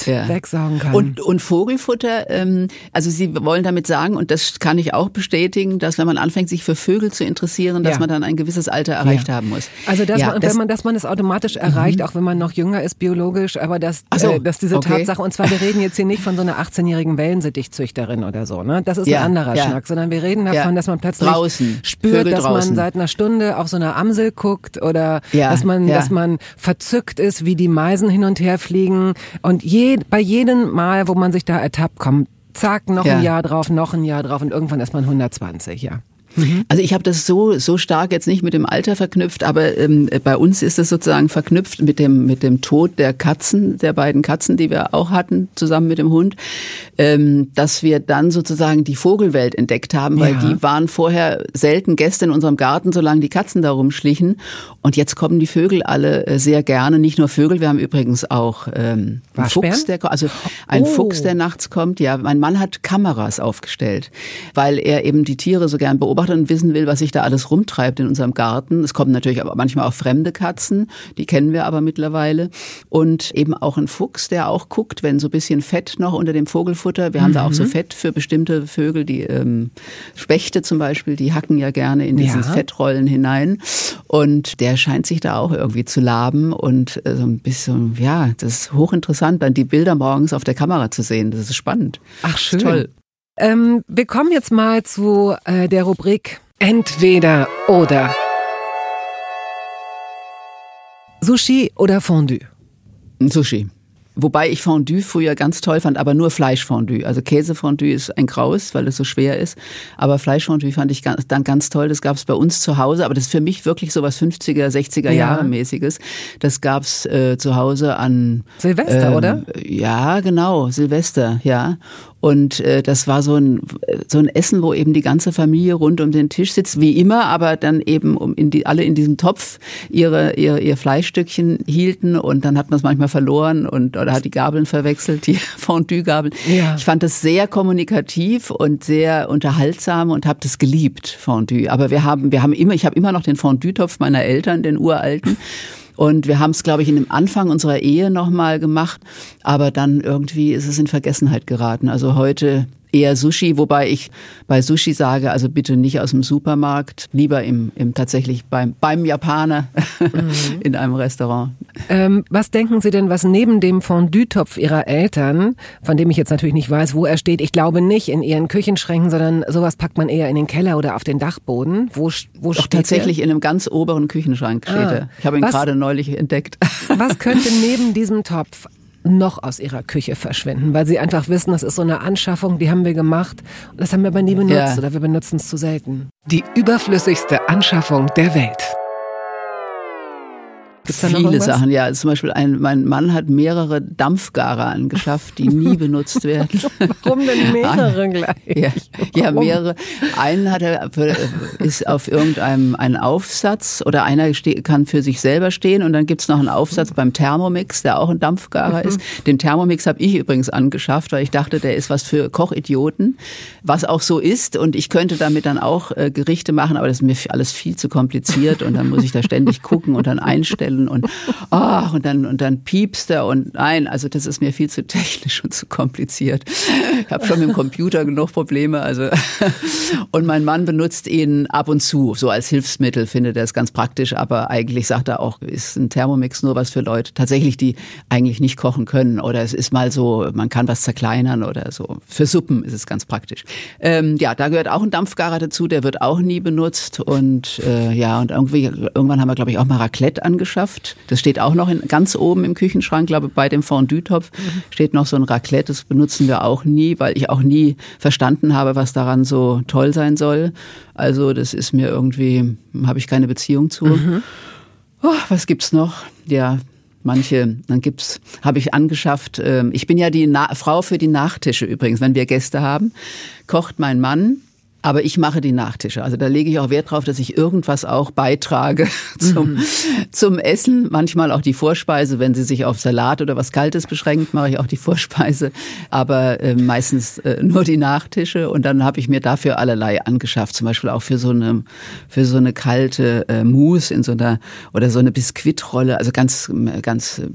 [SPEAKER 1] ja. wegsaugen kann.
[SPEAKER 2] Und, und Vogelfutter, ähm, also Sie wollen damit sagen, und das kann ich auch bestätigen, dass wenn man anfängt, sich für Vögel zu interessieren, dass ja. man dann ein gewisses Alter erreicht ja. haben muss.
[SPEAKER 1] Also dass man, das, wenn man, dass man es automatisch erreicht, mhm. auch wenn man noch jünger ist biologisch, aber dass, so, äh, dass diese okay. Tatsache, und zwar wir reden jetzt hier nicht von so einer 18-jährigen Wellensittichzüchterin oder so, ne? Das ist ein anderer Schnack, sondern wir reden davon, dass man plötzlich
[SPEAKER 2] draußen.
[SPEAKER 1] spürt,
[SPEAKER 2] Vögel
[SPEAKER 1] dass
[SPEAKER 2] draußen.
[SPEAKER 1] man seit einer Stunde auf so einer Amsel guckt oder dass man, dass man verzückt ist, wie die Meisen hin und her fliegen und je, bei jedem Mal, wo man sich da ertappt, kommt, zack, noch ja. ein Jahr drauf, noch ein Jahr drauf und irgendwann ist man 120, ja.
[SPEAKER 2] Mhm. Also ich habe das so so stark jetzt nicht mit dem Alter verknüpft, aber ähm, bei uns ist es sozusagen verknüpft mit dem mit dem Tod der Katzen, der beiden Katzen, die wir auch hatten, zusammen mit dem Hund, ähm, dass wir dann sozusagen die Vogelwelt entdeckt haben, weil ja. die waren vorher selten Gäste in unserem Garten, solange die Katzen da rumschlichen. Und jetzt kommen die Vögel alle äh, sehr gerne. Nicht nur Vögel, wir haben übrigens auch ähm, einen Fuchs, der also ein oh. Fuchs, der nachts kommt. Ja, mein Mann hat Kameras aufgestellt, weil er eben die Tiere so gern beobachtet beobachtet und wissen will, was sich da alles rumtreibt in unserem Garten. Es kommen natürlich aber manchmal auch fremde Katzen, die kennen wir aber mittlerweile. Und eben auch ein Fuchs, der auch guckt, wenn so ein bisschen Fett noch unter dem Vogelfutter. Wir mhm. haben da auch so mhm. Fett für bestimmte Vögel, die ähm, Spechte zum Beispiel, die hacken ja gerne in diese ja. Fettrollen hinein. Und der scheint sich da auch irgendwie zu laben und äh, so ein bisschen, ja, das ist hochinteressant, dann die Bilder morgens auf der Kamera zu sehen. Das ist spannend.
[SPEAKER 1] Ach, schön. Toll. Ähm, wir kommen jetzt mal zu äh, der Rubrik Entweder oder. Sushi oder Fondue?
[SPEAKER 2] Sushi. Wobei ich Fondue früher ganz toll fand, aber nur Fleischfondue. Also Käsefondue ist ein Graus, weil es so schwer ist. Aber Fleischfondue fand ich dann ganz toll. Das gab es bei uns zu Hause. Aber das ist für mich wirklich so was 50er, 60er Jahre mäßiges. Das gab es äh, zu Hause an
[SPEAKER 1] Silvester, ähm, oder?
[SPEAKER 2] Ja, genau, Silvester, ja. Und äh, das war so ein, so ein Essen, wo eben die ganze Familie rund um den Tisch sitzt, wie immer, aber dann eben um in die, alle in diesem Topf ihre, ihr, ihr Fleischstückchen hielten und dann hat man es manchmal verloren und oder hat die Gabeln verwechselt, die Fondue-Gabeln. Ja. Ich fand das sehr kommunikativ und sehr unterhaltsam und habe das geliebt, Fondue. Aber wir haben, wir haben immer, ich habe immer noch den Fondue-Topf meiner Eltern, den uralten. Und wir haben es, glaube ich, in dem Anfang unserer Ehe nochmal gemacht, aber dann irgendwie ist es in Vergessenheit geraten. Also heute eher Sushi, wobei ich bei Sushi sage, also bitte nicht aus dem Supermarkt, lieber im, im tatsächlich beim, beim Japaner mhm. in einem Restaurant.
[SPEAKER 1] Ähm, was denken Sie denn, was neben dem Fondue-Topf Ihrer Eltern, von dem ich jetzt natürlich nicht weiß, wo er steht, ich glaube nicht in Ihren Küchenschränken, sondern sowas packt man eher in den Keller oder auf den Dachboden. Wo, wo
[SPEAKER 2] Doch, tatsächlich er? in einem ganz oberen Küchenschrank steht ah, er. Ich habe ihn gerade neulich entdeckt.
[SPEAKER 1] Was könnte neben diesem Topf noch aus ihrer Küche verschwinden, weil sie einfach wissen, das ist so eine Anschaffung, die haben wir gemacht und das haben wir aber nie benutzt ja. oder wir benutzen es zu selten. Die überflüssigste Anschaffung der Welt. Gibt's da noch
[SPEAKER 2] Viele Sachen, ja. Zum Beispiel ein, mein Mann hat mehrere Dampfgarer angeschafft, die nie benutzt werden.
[SPEAKER 1] Warum denn mehrere gleich?
[SPEAKER 2] Ja, ja, mehrere. Einen hat er, ist auf irgendeinem ein Aufsatz oder einer kann für sich selber stehen und dann gibt's noch einen Aufsatz beim Thermomix, der auch ein Dampfgarer mhm. ist. Den Thermomix habe ich übrigens angeschafft, weil ich dachte, der ist was für Kochidioten, was auch so ist und ich könnte damit dann auch äh, Gerichte machen, aber das ist mir alles viel zu kompliziert und dann muss ich da ständig gucken und dann einstellen und oh, und dann und dann piepst er und nein, also das ist mir viel zu technisch und zu kompliziert. Ich habe schon mit dem Computer genug Probleme, also und mein Mann benutzt ihn ab und zu so als Hilfsmittel, findet er es ganz praktisch, aber eigentlich sagt er auch, ist ein Thermomix nur was für Leute tatsächlich, die eigentlich nicht kochen können oder es ist mal so, man kann was zerkleinern oder so. Für Suppen ist es ganz praktisch. Ähm, ja, da gehört auch ein Dampfgarer dazu, der wird auch nie benutzt und äh, ja und irgendwie irgendwann haben wir glaube ich auch mal Raclette angeschafft. Das steht auch noch in, ganz oben im Küchenschrank, glaube bei dem Fondue-Topf mhm. steht noch so ein Raclette. Das benutzen wir auch nie, weil ich auch nie verstanden habe, was daran so toll sein soll. Also das ist mir irgendwie, habe ich keine Beziehung zu. Mhm. Oh, was gibt's noch? Ja, manche, dann gibt's, habe ich angeschafft. Ähm, ich bin ja die Na Frau für die Nachtische übrigens, wenn wir Gäste haben, kocht mein Mann aber ich mache die Nachtische. Also da lege ich auch Wert drauf, dass ich irgendwas auch beitrage zum, mhm. zum Essen. Manchmal auch die Vorspeise. Wenn sie sich auf Salat oder was Kaltes beschränkt, mache ich auch die Vorspeise. Aber äh, meistens äh, nur die Nachtische. Und dann habe ich mir dafür allerlei angeschafft. Zum Beispiel auch für so eine, für so eine kalte äh, Mousse in so einer, oder so eine Biskuitrolle. Also ganz, ganz äh,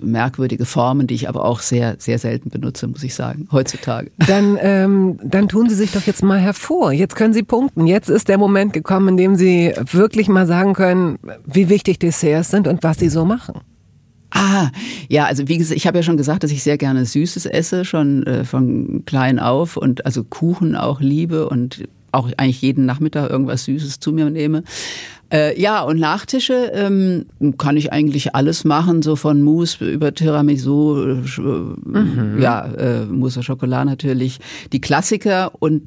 [SPEAKER 2] merkwürdige Formen, die ich aber auch sehr, sehr selten benutze, muss ich sagen, heutzutage.
[SPEAKER 1] Dann, ähm, dann tun Sie sich doch jetzt mal hervor jetzt können Sie punkten. Jetzt ist der Moment gekommen, in dem Sie wirklich mal sagen können, wie wichtig Desserts sind und was Sie so machen.
[SPEAKER 2] Ah, ja, also wie gesagt, ich habe ja schon gesagt, dass ich sehr gerne Süßes esse, schon äh, von klein auf und also Kuchen auch liebe und auch eigentlich jeden Nachmittag irgendwas Süßes zu mir nehme. Äh, ja, und Nachtische ähm, kann ich eigentlich alles machen, so von Mousse über Tiramisu, äh, mhm. ja, äh, Mousse Schokolade natürlich, die Klassiker und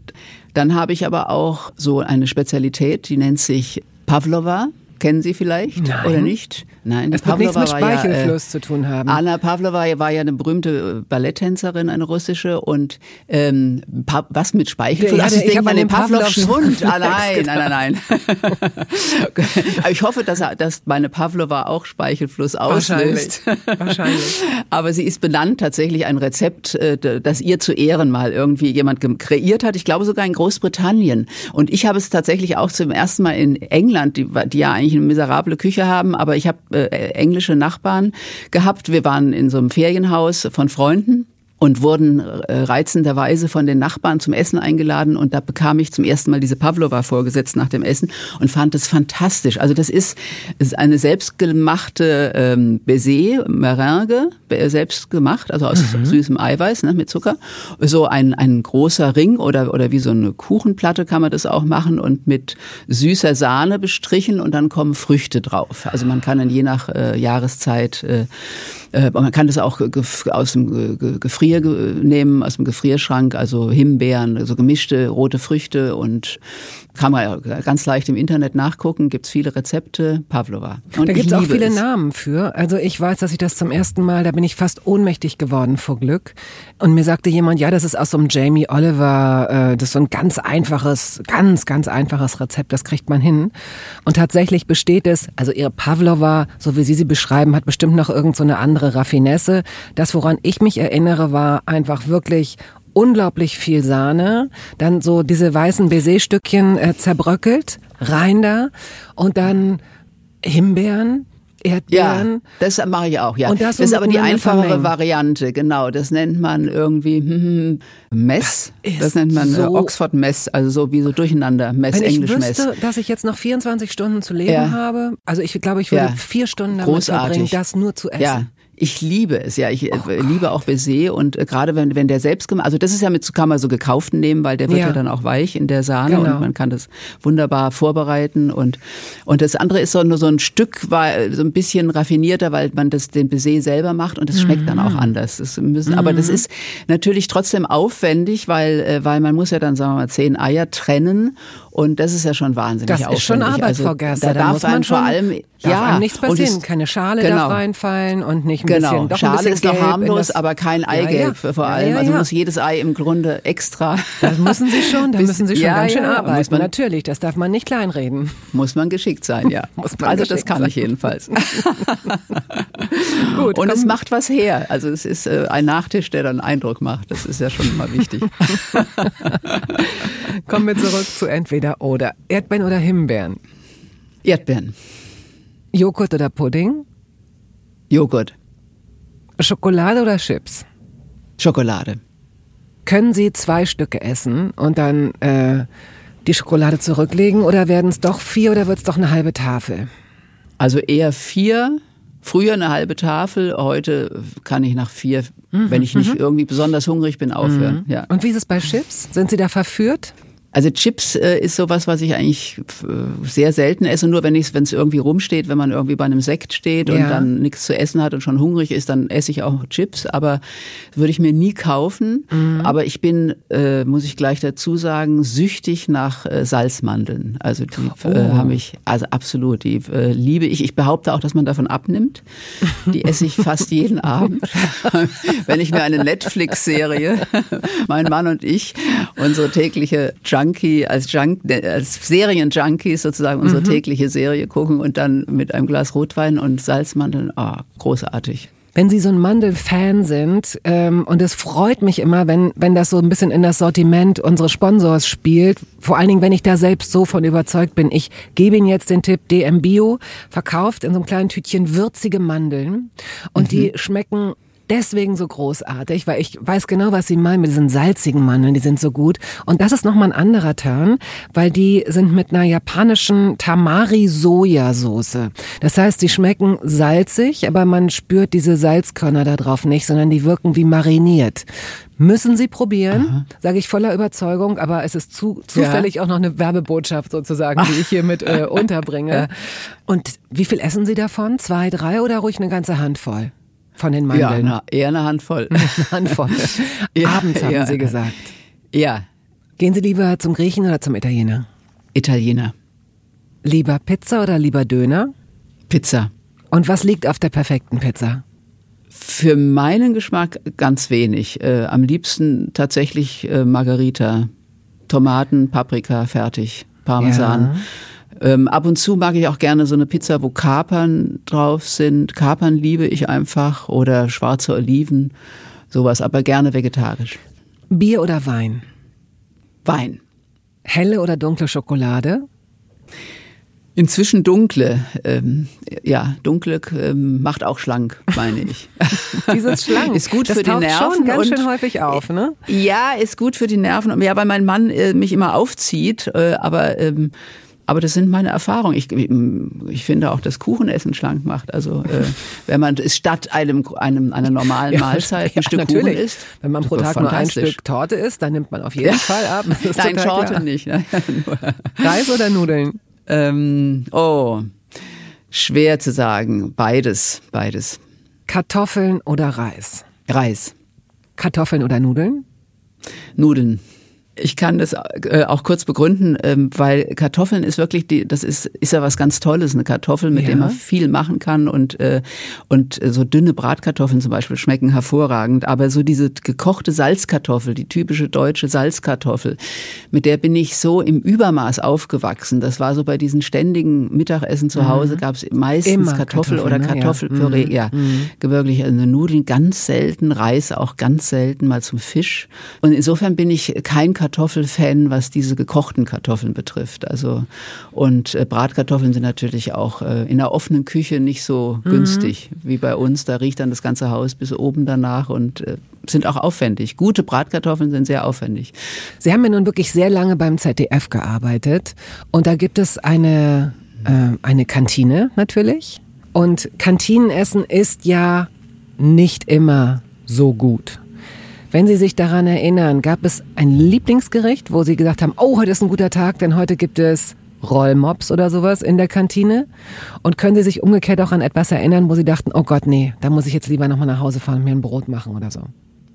[SPEAKER 2] dann habe ich aber auch so eine Spezialität, die nennt sich Pavlova. Kennen Sie vielleicht
[SPEAKER 1] Nein.
[SPEAKER 2] oder nicht?
[SPEAKER 1] Nein, das wird nichts mit Speichelfluss
[SPEAKER 2] ja,
[SPEAKER 1] äh, zu tun haben.
[SPEAKER 2] Anna Pavlova war ja eine berühmte äh, Balletttänzerin, eine russische und ähm, was mit Speichelfluss?
[SPEAKER 1] Ja, also ich
[SPEAKER 2] denke
[SPEAKER 1] mal den Pavlovschen
[SPEAKER 2] Hund. Ah, nein, nein, nein, nein. Aber ich hoffe, dass, dass meine Pavlova auch Speichelfluss auslöst.
[SPEAKER 1] Wahrscheinlich. Wahrscheinlich.
[SPEAKER 2] Aber sie ist benannt tatsächlich ein Rezept, äh, das ihr zu Ehren mal irgendwie jemand kreiert hat. Ich glaube sogar in Großbritannien. Und ich habe es tatsächlich auch zum ersten Mal in England, die, die ja eigentlich eine miserable Küche haben, aber ich habe äh, englische Nachbarn gehabt. Wir waren in so einem Ferienhaus von Freunden und wurden äh, reizenderweise von den Nachbarn zum Essen eingeladen und da bekam ich zum ersten Mal diese Pavlova vorgesetzt nach dem Essen und fand es fantastisch. Also das ist, ist eine selbstgemachte ähm, Baiser, Meringue, selbst gemacht, also aus mhm. süßem Eiweiß ne, mit Zucker. So ein, ein großer Ring oder, oder wie so eine Kuchenplatte kann man das auch machen und mit süßer Sahne bestrichen und dann kommen Früchte drauf. Also man kann dann je nach äh, Jahreszeit äh, äh, man kann das auch aus dem Gefrier nehmen, aus dem Gefrierschrank, also Himbeeren, so gemischte rote Früchte und kann man ganz leicht im Internet nachgucken, gibt's viele Rezepte, Pavlova.
[SPEAKER 1] Und da gibt's auch viele es. Namen für. Also ich weiß, dass ich das zum ersten Mal, da bin ich fast ohnmächtig geworden vor Glück. Und mir sagte jemand, ja, das ist aus so einem Jamie Oliver, äh, das ist so ein ganz einfaches, ganz, ganz einfaches Rezept, das kriegt man hin. Und tatsächlich besteht es, also ihre Pavlova, so wie Sie sie beschreiben, hat bestimmt noch irgend so eine andere Raffinesse. Das, woran ich mich erinnere, war einfach wirklich unglaublich viel Sahne, dann so diese weißen Baiser-Stückchen äh, zerbröckelt, rein da und dann Himbeeren, Erdbeeren.
[SPEAKER 2] Ja, das mache ich auch, ja. Und das, das ist aber die einfachere vermengen. Variante, genau. Das nennt man irgendwie hm, hm, Mess. Das, das nennt man äh, so Oxford Mess, also so wie so durcheinander Mess,
[SPEAKER 1] Wenn
[SPEAKER 2] Englisch
[SPEAKER 1] ich wüsste,
[SPEAKER 2] Mess.
[SPEAKER 1] dass ich jetzt noch 24 Stunden zu leben ja. habe, also ich glaube, ich würde ja. vier Stunden damit Großartig. verbringen, das nur zu essen.
[SPEAKER 2] Ja. Ich liebe es, ja. Ich oh liebe auch Baiser und äh, gerade wenn, wenn der selbst gemacht, also das ist ja mit, kann man so gekauften nehmen, weil der wird ja, ja dann auch weich in der Sahne genau. und man kann das wunderbar vorbereiten und, und das andere ist so nur so ein Stück, weil, so ein bisschen raffinierter, weil man das, den Baiser selber macht und das schmeckt mhm. dann auch mhm. anders. Das müssen, mhm. aber das mhm. ist natürlich trotzdem aufwendig, weil, äh, weil man muss ja dann, sagen wir mal, zehn Eier trennen Und das ist ja schon wahnsinnig
[SPEAKER 1] Das
[SPEAKER 2] aufwendig.
[SPEAKER 1] ist schon Arbeit,
[SPEAKER 2] also,
[SPEAKER 1] Frau Gerster.
[SPEAKER 2] Da,
[SPEAKER 1] Da
[SPEAKER 2] darf
[SPEAKER 1] man
[SPEAKER 2] vor allem,
[SPEAKER 1] Darf
[SPEAKER 2] ja,
[SPEAKER 1] nichts
[SPEAKER 2] und
[SPEAKER 1] passieren.
[SPEAKER 2] es-
[SPEAKER 1] Keine Schale
[SPEAKER 2] genau.
[SPEAKER 1] darf reinfallen und nicht ein
[SPEAKER 2] Genau,
[SPEAKER 1] bisschen, doch ein
[SPEAKER 2] Schale
[SPEAKER 1] bisschen
[SPEAKER 2] ist noch harmlos, aber kein
[SPEAKER 1] Ja,
[SPEAKER 2] Eigelb
[SPEAKER 1] ja.
[SPEAKER 2] vor
[SPEAKER 1] Ja,
[SPEAKER 2] allem.
[SPEAKER 1] ja,
[SPEAKER 2] also
[SPEAKER 1] ja.
[SPEAKER 2] muss jedes Ei im Grunde extra.
[SPEAKER 1] Das müssen Sie schon, da müssen Sie schon
[SPEAKER 2] ja,
[SPEAKER 1] ganz schön
[SPEAKER 2] ja, muss
[SPEAKER 1] arbeiten.
[SPEAKER 2] man-
[SPEAKER 1] Natürlich, das darf man nicht kleinreden.
[SPEAKER 2] Muss man geschickt sein, ja. Also das kann
[SPEAKER 1] sein.
[SPEAKER 2] ich jedenfalls.
[SPEAKER 1] Gut,
[SPEAKER 2] Und
[SPEAKER 1] komm,
[SPEAKER 2] es macht was her. Also es ist äh, ein Nachtisch, der dann Eindruck macht. Das ist ja schon mal wichtig.
[SPEAKER 1] Kommen wir zurück zu entweder oder. Erdbeeren oder Himbeeren?
[SPEAKER 2] Erdbeeren,
[SPEAKER 1] Joghurt oder Pudding?
[SPEAKER 2] Joghurt,
[SPEAKER 1] Schokolade oder Chips?
[SPEAKER 2] Schokolade.
[SPEAKER 1] Können Sie zwei Stücke essen und dann äh, die Schokolade zurücklegen oder werden es doch vier oder wird es doch eine halbe Tafel?
[SPEAKER 2] Also eher vier. Früher eine halbe Tafel, heute kann ich nach vier, wenn ich nicht irgendwie besonders hungrig bin, aufhören. Ja.
[SPEAKER 1] Und wie ist es bei Chips? Sind Sie da verführt?
[SPEAKER 2] Also Chips äh, ist sowas, was ich eigentlich äh, sehr selten esse. Nur wenn ich wenn es irgendwie rumsteht, wenn man irgendwie bei einem Sekt steht und
[SPEAKER 1] Ja.
[SPEAKER 2] dann nichts zu essen hat und schon hungrig ist, dann esse ich auch Chips. Aber würde ich mir nie kaufen.
[SPEAKER 1] Mhm.
[SPEAKER 2] Aber ich bin, äh, muss ich gleich dazu sagen, süchtig nach äh, Salzmandeln. Also die äh,
[SPEAKER 1] Oh.
[SPEAKER 2] habe ich, also absolut, die äh, liebe ich. Ich behaupte auch, dass man davon abnimmt. Die esse ich fast jeden Abend. wenn ich mir eine Netflix-Serie, mein Mann und ich, unsere tägliche Junkie, als, Junk, als Serien-Junkies sozusagen unsere tägliche Serie gucken und dann mit einem Glas Rotwein und Salzmandeln, ah, großartig.
[SPEAKER 1] Wenn Sie so ein Mandelfan sind, ähm, und es freut mich immer, wenn, wenn das so ein bisschen in das Sortiment unseres Sponsors spielt, vor allen Dingen, wenn ich da selbst so von überzeugt bin. Ich gebe Ihnen jetzt den Tipp, DM Bio verkauft in so einem kleinen Tütchen würzige Mandeln und die schmecken deswegen so großartig, weil ich weiß genau, was Sie meinen mit diesen salzigen Mandeln, die sind so gut. Und das ist nochmal ein anderer Turn, weil die sind mit einer japanischen Tamari-Sojasauce. Das heißt, die schmecken salzig, aber man spürt diese Salzkörner da drauf nicht, sondern die wirken wie mariniert. Müssen Sie probieren, sage ich voller Überzeugung, aber es ist zu, zufällig auch noch eine Werbebotschaft sozusagen, die ich hiermit äh, unterbringe. Und wie viel essen Sie davon? Zwei, drei oder ruhig eine ganze Handvoll von den
[SPEAKER 2] Ja,
[SPEAKER 1] Mandeln?
[SPEAKER 2] na, eher eine Handvoll.
[SPEAKER 1] Eine Handvoll.
[SPEAKER 2] Ja,
[SPEAKER 1] Abends haben
[SPEAKER 2] ja.
[SPEAKER 1] Sie gesagt.
[SPEAKER 2] ja,
[SPEAKER 1] Gehen Sie lieber zum Griechen oder zum Italiener?
[SPEAKER 2] Italiener.
[SPEAKER 1] Lieber Pizza oder lieber Döner?
[SPEAKER 2] Pizza.
[SPEAKER 1] Und was liegt auf der perfekten Pizza?
[SPEAKER 2] Für meinen Geschmack ganz wenig. Äh, am liebsten tatsächlich äh, Margarita. Tomaten, Paprika, fertig. Parmesan. Ähm, ab und zu mag ich auch gerne so eine Pizza, wo Kapern drauf sind. Kapern liebe ich einfach. Oder schwarze Oliven. Sowas, aber gerne vegetarisch.
[SPEAKER 1] Bier oder Wein?
[SPEAKER 2] Wein.
[SPEAKER 1] Helle oder dunkle Schokolade?
[SPEAKER 2] Inzwischen dunkle. Ähm, ja, dunkle ähm, macht auch schlank, meine ich.
[SPEAKER 1] Dieses Schlank.
[SPEAKER 2] Ist gut
[SPEAKER 1] das
[SPEAKER 2] für die Nerven
[SPEAKER 1] schon ganz schön häufig auf, ne?
[SPEAKER 2] Ja, ist gut für die Nerven. Ja, weil mein Mann äh, mich immer aufzieht, äh, aber ähm, aber das sind meine Erfahrungen. Ich, ich finde auch, dass Kuchenessen schlank macht. Also äh, wenn man es statt einem, einem einer normalen Mahlzeit ein Stück
[SPEAKER 1] natürlich.
[SPEAKER 2] Kuchen isst.
[SPEAKER 1] Wenn man pro Tag nur ein. Stück Torte isst, dann nimmt man auf jeden Fall ab.
[SPEAKER 2] Nein, Torte
[SPEAKER 1] klar.
[SPEAKER 2] nicht. Ne?
[SPEAKER 1] Reis oder Nudeln?
[SPEAKER 2] ähm, oh, schwer zu sagen. Beides, beides.
[SPEAKER 1] Kartoffeln oder Reis?
[SPEAKER 2] Reis,
[SPEAKER 1] Kartoffeln oder Nudeln?
[SPEAKER 2] Nudeln. Ich kann das äh, auch kurz begründen, ähm, weil Kartoffeln ist wirklich die, das ist ist ja was ganz Tolles, eine Kartoffel, mit
[SPEAKER 1] Ja.
[SPEAKER 2] der man viel machen kann und äh, und so dünne Bratkartoffeln zum Beispiel schmecken hervorragend. Aber so diese gekochte Salzkartoffel, die typische deutsche Salzkartoffel, mit der bin ich so im Übermaß aufgewachsen. Das war so bei diesen ständigen Mittagessen zu Hause gab es meistens
[SPEAKER 1] Mhm. Immer
[SPEAKER 2] Kartoffel oder
[SPEAKER 1] ne?
[SPEAKER 2] Kartoffelpüree, ja, wirklich also Nudeln ganz selten, Reis auch ganz selten mal zum Fisch. Und insofern bin ich kein Kartoffelfan, was diese gekochten Kartoffeln betrifft. Also und äh, Bratkartoffeln sind natürlich auch äh, in der offenen Küche nicht so günstig wie bei uns. Da riecht dann das ganze Haus bis oben danach und äh, sind auch aufwendig. Gute Bratkartoffeln sind sehr aufwendig.
[SPEAKER 1] Sie haben ja nun wirklich sehr lange beim ZDF gearbeitet und da gibt es eine, äh, eine Kantine natürlich. Und Kantinenessen ist ja nicht immer so gut. Wenn Sie sich daran erinnern, gab es ein Lieblingsgericht, wo Sie gesagt haben, oh, heute ist ein guter Tag, denn heute gibt es Rollmops oder sowas in der Kantine? Und können Sie sich umgekehrt auch an etwas erinnern, wo Sie dachten, oh Gott, nee, da muss ich jetzt lieber nochmal nach Hause fahren und mir ein Brot machen oder so?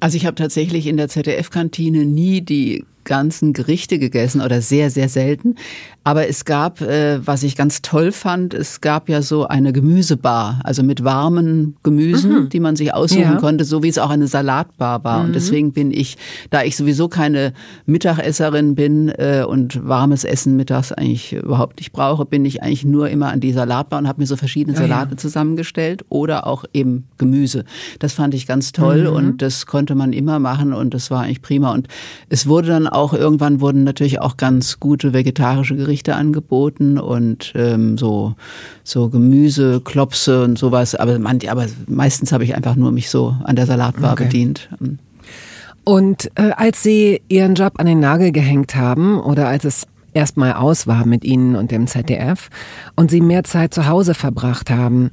[SPEAKER 2] Also ich habe tatsächlich in der ZDF-Kantine nie die ganzen Gerichte gegessen oder sehr, sehr selten. Aber es gab, äh, was ich ganz toll fand, es gab ja so eine Gemüsebar, also mit warmen Gemüsen, mhm. die man sich aussuchen ja. konnte, so wie es auch eine Salatbar war. Mhm. Und deswegen bin ich, da ich sowieso keine Mittagesserin bin äh, und warmes Essen mittags eigentlich überhaupt nicht brauche, bin ich eigentlich nur immer an die Salatbar und habe mir so verschiedene Salate ja. zusammengestellt oder auch eben Gemüse. Das fand ich ganz toll mhm. und das konnte man immer machen und das war eigentlich prima. Und es wurde dann auch, irgendwann wurden natürlich auch ganz gute vegetarische Gerichte angeboten und ähm, so, so Gemüse, Klopse und sowas. Aber, man, aber meistens habe ich einfach nur mich so an der Salatbar okay. bedient.
[SPEAKER 1] Und äh, als Sie Ihren Job an den Nagel gehängt haben oder als es erstmal aus war mit Ihnen und dem ZDF und Sie mehr Zeit zu Hause verbracht haben,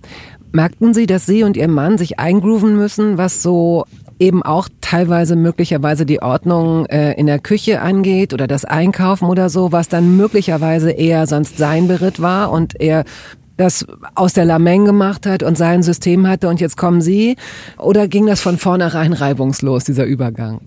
[SPEAKER 1] merkten Sie, dass Sie und Ihr Mann sich eingrooven müssen, was so eben auch teilweise möglicherweise die Ordnung äh, in der Küche angeht oder das Einkaufen oder so, was dann möglicherweise eher sonst sein Beritt war und er das aus der Lameng gemacht hat und sein System hatte und jetzt kommen Sie? Oder ging das von vornherein reibungslos, dieser Übergang?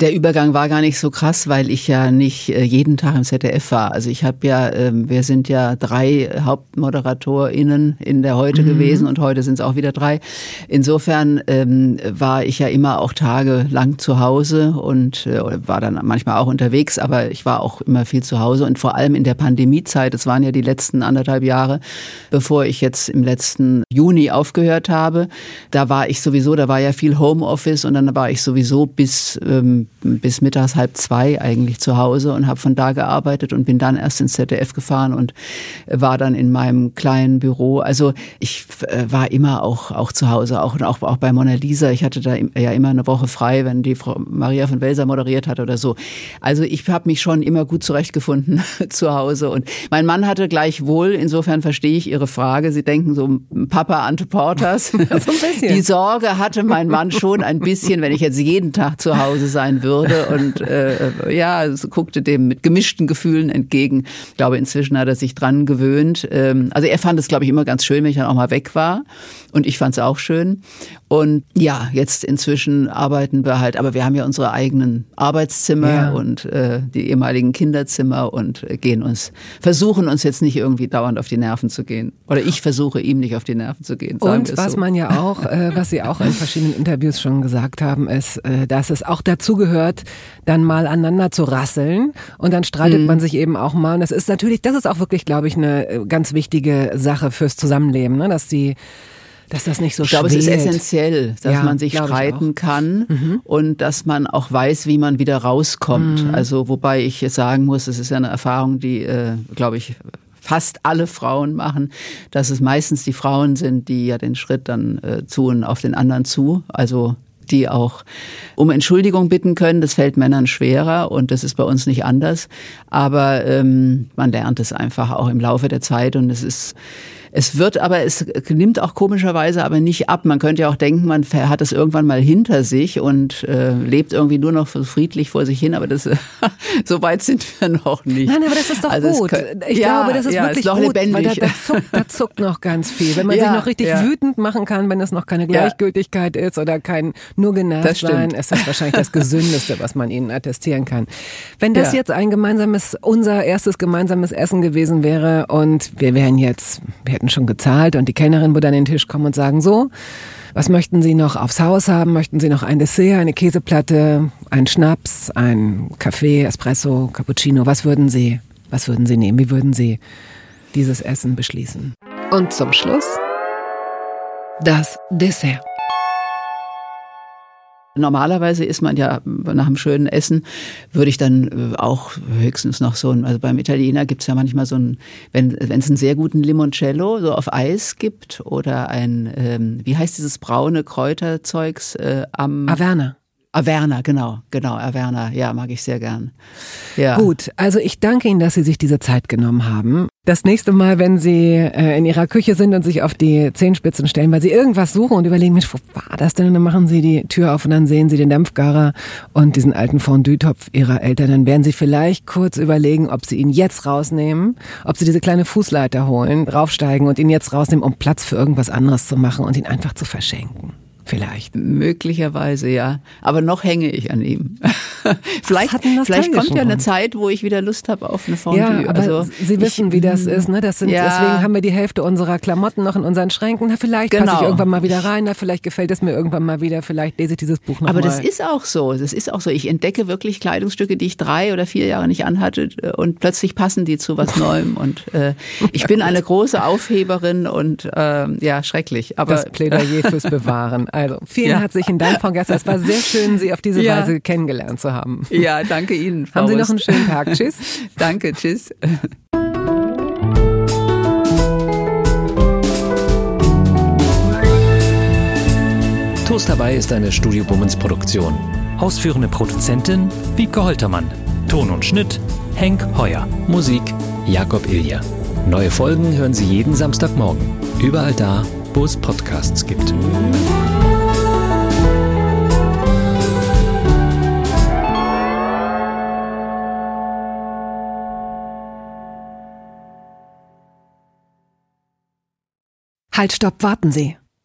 [SPEAKER 2] Der Übergang war gar nicht so krass, weil ich ja nicht äh, jeden Tag im ZDF war. Also ich habe ja, ähm, wir sind ja drei HauptmoderatorInnen in der Heute mhm. gewesen und heute sind es auch wieder drei. Insofern ähm, war ich ja immer auch tagelang zu Hause und äh, war dann manchmal auch unterwegs, aber ich war auch immer viel zu Hause und vor allem in der Pandemiezeit, es waren ja die letzten anderthalb Jahre, bevor ich jetzt im letzten Juni aufgehört habe, da war ich sowieso, da war ja viel Homeoffice und dann war ich sowieso bis ähm, bis mittags halb zwei eigentlich zu Hause und habe von da gearbeitet und bin dann erst ins ZDF gefahren und war dann in meinem kleinen Büro. Also ich äh, war immer auch, auch zu Hause, auch, auch, auch bei Mona Lisa. Ich hatte da ja immer eine Woche frei, wenn die Frau Maria von Welser moderiert hat oder so. Also ich habe mich schon immer gut zurechtgefunden zu Hause. Und mein Mann hatte gleichwohl, insofern verstehe ich Ihre Frage, Sie denken so Papa Ante Porters. so die Sorge hatte mein Mann schon ein bisschen, wenn ich jetzt jeden Tag zu Hause Hause sein würde und äh, ja, guckte dem mit gemischten Gefühlen entgegen. Ich glaube, inzwischen hat er sich dran gewöhnt. Ähm, also er fand es, glaube ich, immer ganz schön, wenn ich dann auch mal weg war und ich fand es auch schön. Und ja, jetzt inzwischen arbeiten wir halt, aber wir haben ja unsere eigenen Arbeitszimmer ja. und äh, die ehemaligen Kinderzimmer und äh, gehen uns, versuchen uns jetzt nicht irgendwie dauernd auf die Nerven zu gehen. Oder ich versuche ihm nicht auf die Nerven zu gehen.
[SPEAKER 1] Und was so. man ja auch, äh, was Sie auch in verschiedenen Interviews schon gesagt haben, ist, äh, dass es auch dazugehört, dann mal aneinander zu rasseln und dann streitet mhm. man sich eben auch mal. Und das ist natürlich, das ist auch wirklich, glaube ich, eine äh, ganz wichtige Sache fürs Zusammenleben, ne? dass die dass das nicht so
[SPEAKER 2] Ich glaube, es ist essentiell, dass ja, man sich streiten kann mhm. und dass man auch weiß, wie man wieder rauskommt. Mhm. Also wobei ich jetzt sagen muss, es ist ja eine Erfahrung, die, äh, glaube ich, fast alle Frauen machen, dass es meistens die Frauen sind, die ja den Schritt dann äh, tun auf den anderen zu. Also die auch um Entschuldigung bitten können. Das fällt Männern schwerer und das ist bei uns nicht anders. Aber ähm, man lernt es einfach auch im Laufe der Zeit und es ist es wird aber, es nimmt auch komischerweise aber nicht ab. Man könnte ja auch denken, man hat es irgendwann mal hinter sich und äh, lebt irgendwie nur noch friedlich vor sich hin, aber das, so weit sind wir noch nicht.
[SPEAKER 1] Nein, aber das ist doch also gut. Kann, ich ja, glaube, das ist ja, wirklich ist gut, lebendig. weil da, da, zuckt, da zuckt noch ganz viel. Wenn man ja, sich noch richtig wütend machen kann, wenn es noch keine Gleichgültigkeit ist oder kein nur genervt sein, ist das wahrscheinlich das Gesündeste, was man ihnen attestieren kann. Wenn das jetzt ein gemeinsames, unser erstes gemeinsames Essen gewesen wäre und wir wären jetzt, wir hätten hatten schon gezahlt und die Kellnerin würde an den Tisch kommen und sagen, so, was möchten Sie noch aufs Haus haben? Möchten Sie noch ein Dessert, eine Käseplatte, einen Schnaps, ein Kaffee, Espresso, Cappuccino? Was würden Sie, was würden Sie nehmen? Wie würden Sie dieses Essen beschließen? Und zum Schluss das Dessert.
[SPEAKER 2] Normalerweise ist man ja nach einem schönen Essen, würde ich dann äh, auch höchstens noch so ein, also beim Italiener gibt's ja manchmal so ein, wenn wenn es einen sehr guten Limoncello so auf Eis gibt oder ein, ähm, wie heißt dieses braune Kräuterzeugs äh, am
[SPEAKER 1] Averna.
[SPEAKER 2] Averna, genau, genau, Averna, ja, mag ich sehr gern.
[SPEAKER 1] Ja. Gut, also ich danke Ihnen, dass Sie sich diese Zeit genommen haben. Das nächste Mal, wenn Sie äh, in Ihrer Küche sind und sich auf die Zehenspitzen stellen, weil Sie irgendwas suchen und überlegen, Mensch, wo war das denn? Und dann machen Sie die Tür auf und dann sehen Sie den Dampfgarer und diesen alten Fondue-Topf Ihrer Eltern. Dann werden Sie vielleicht kurz überlegen, ob Sie ihn jetzt rausnehmen, ob Sie diese kleine Fußleiter holen, draufsteigen und ihn jetzt rausnehmen, um Platz für irgendwas anderes zu machen und ihn einfach zu verschenken. Vielleicht.
[SPEAKER 2] Möglicherweise, ja. Aber noch hänge ich an ihm. vielleicht vielleicht kommt ja eine Zeit, wo ich wieder Lust habe auf eine Fondue.
[SPEAKER 1] Ja, aber also, Sie wissen, ich, wie das ist. Ne? Das sind, ja. Deswegen haben wir die Hälfte unserer Klamotten noch in unseren Schränken. Na, vielleicht genau. passe ich irgendwann mal wieder rein. Na, vielleicht gefällt es mir irgendwann mal wieder. Vielleicht lese ich dieses Buch noch
[SPEAKER 2] Aber
[SPEAKER 1] mal.
[SPEAKER 2] das ist auch so. Das ist auch so. Ich entdecke wirklich Kleidungsstücke, die ich drei oder vier Jahre nicht anhatte und plötzlich passen die zu was Neuem. Und äh, ich bin eine große Aufheberin und äh, ja, schrecklich. Aber
[SPEAKER 1] das Plädoyer fürs Bewahren. Also vielen ja. herzlichen Dank, Frau Gessler. Es war sehr schön, Sie auf diese ja. Weise kennengelernt zu haben.
[SPEAKER 2] Ja, danke Ihnen.
[SPEAKER 1] Frau Haben Sie noch einen schönen Tag. Tschüss.
[SPEAKER 2] danke, tschüss.
[SPEAKER 3] Toast dabei ist eine Studio Bummens Produktion. Ausführende Produzentin Wiebke Holtermann. Ton und Schnitt Henk Heuer. Musik Jakob Ilja. Neue Folgen hören Sie jeden Samstagmorgen. Überall da, wo es Podcasts gibt.
[SPEAKER 1] Halt, stopp, warten Sie.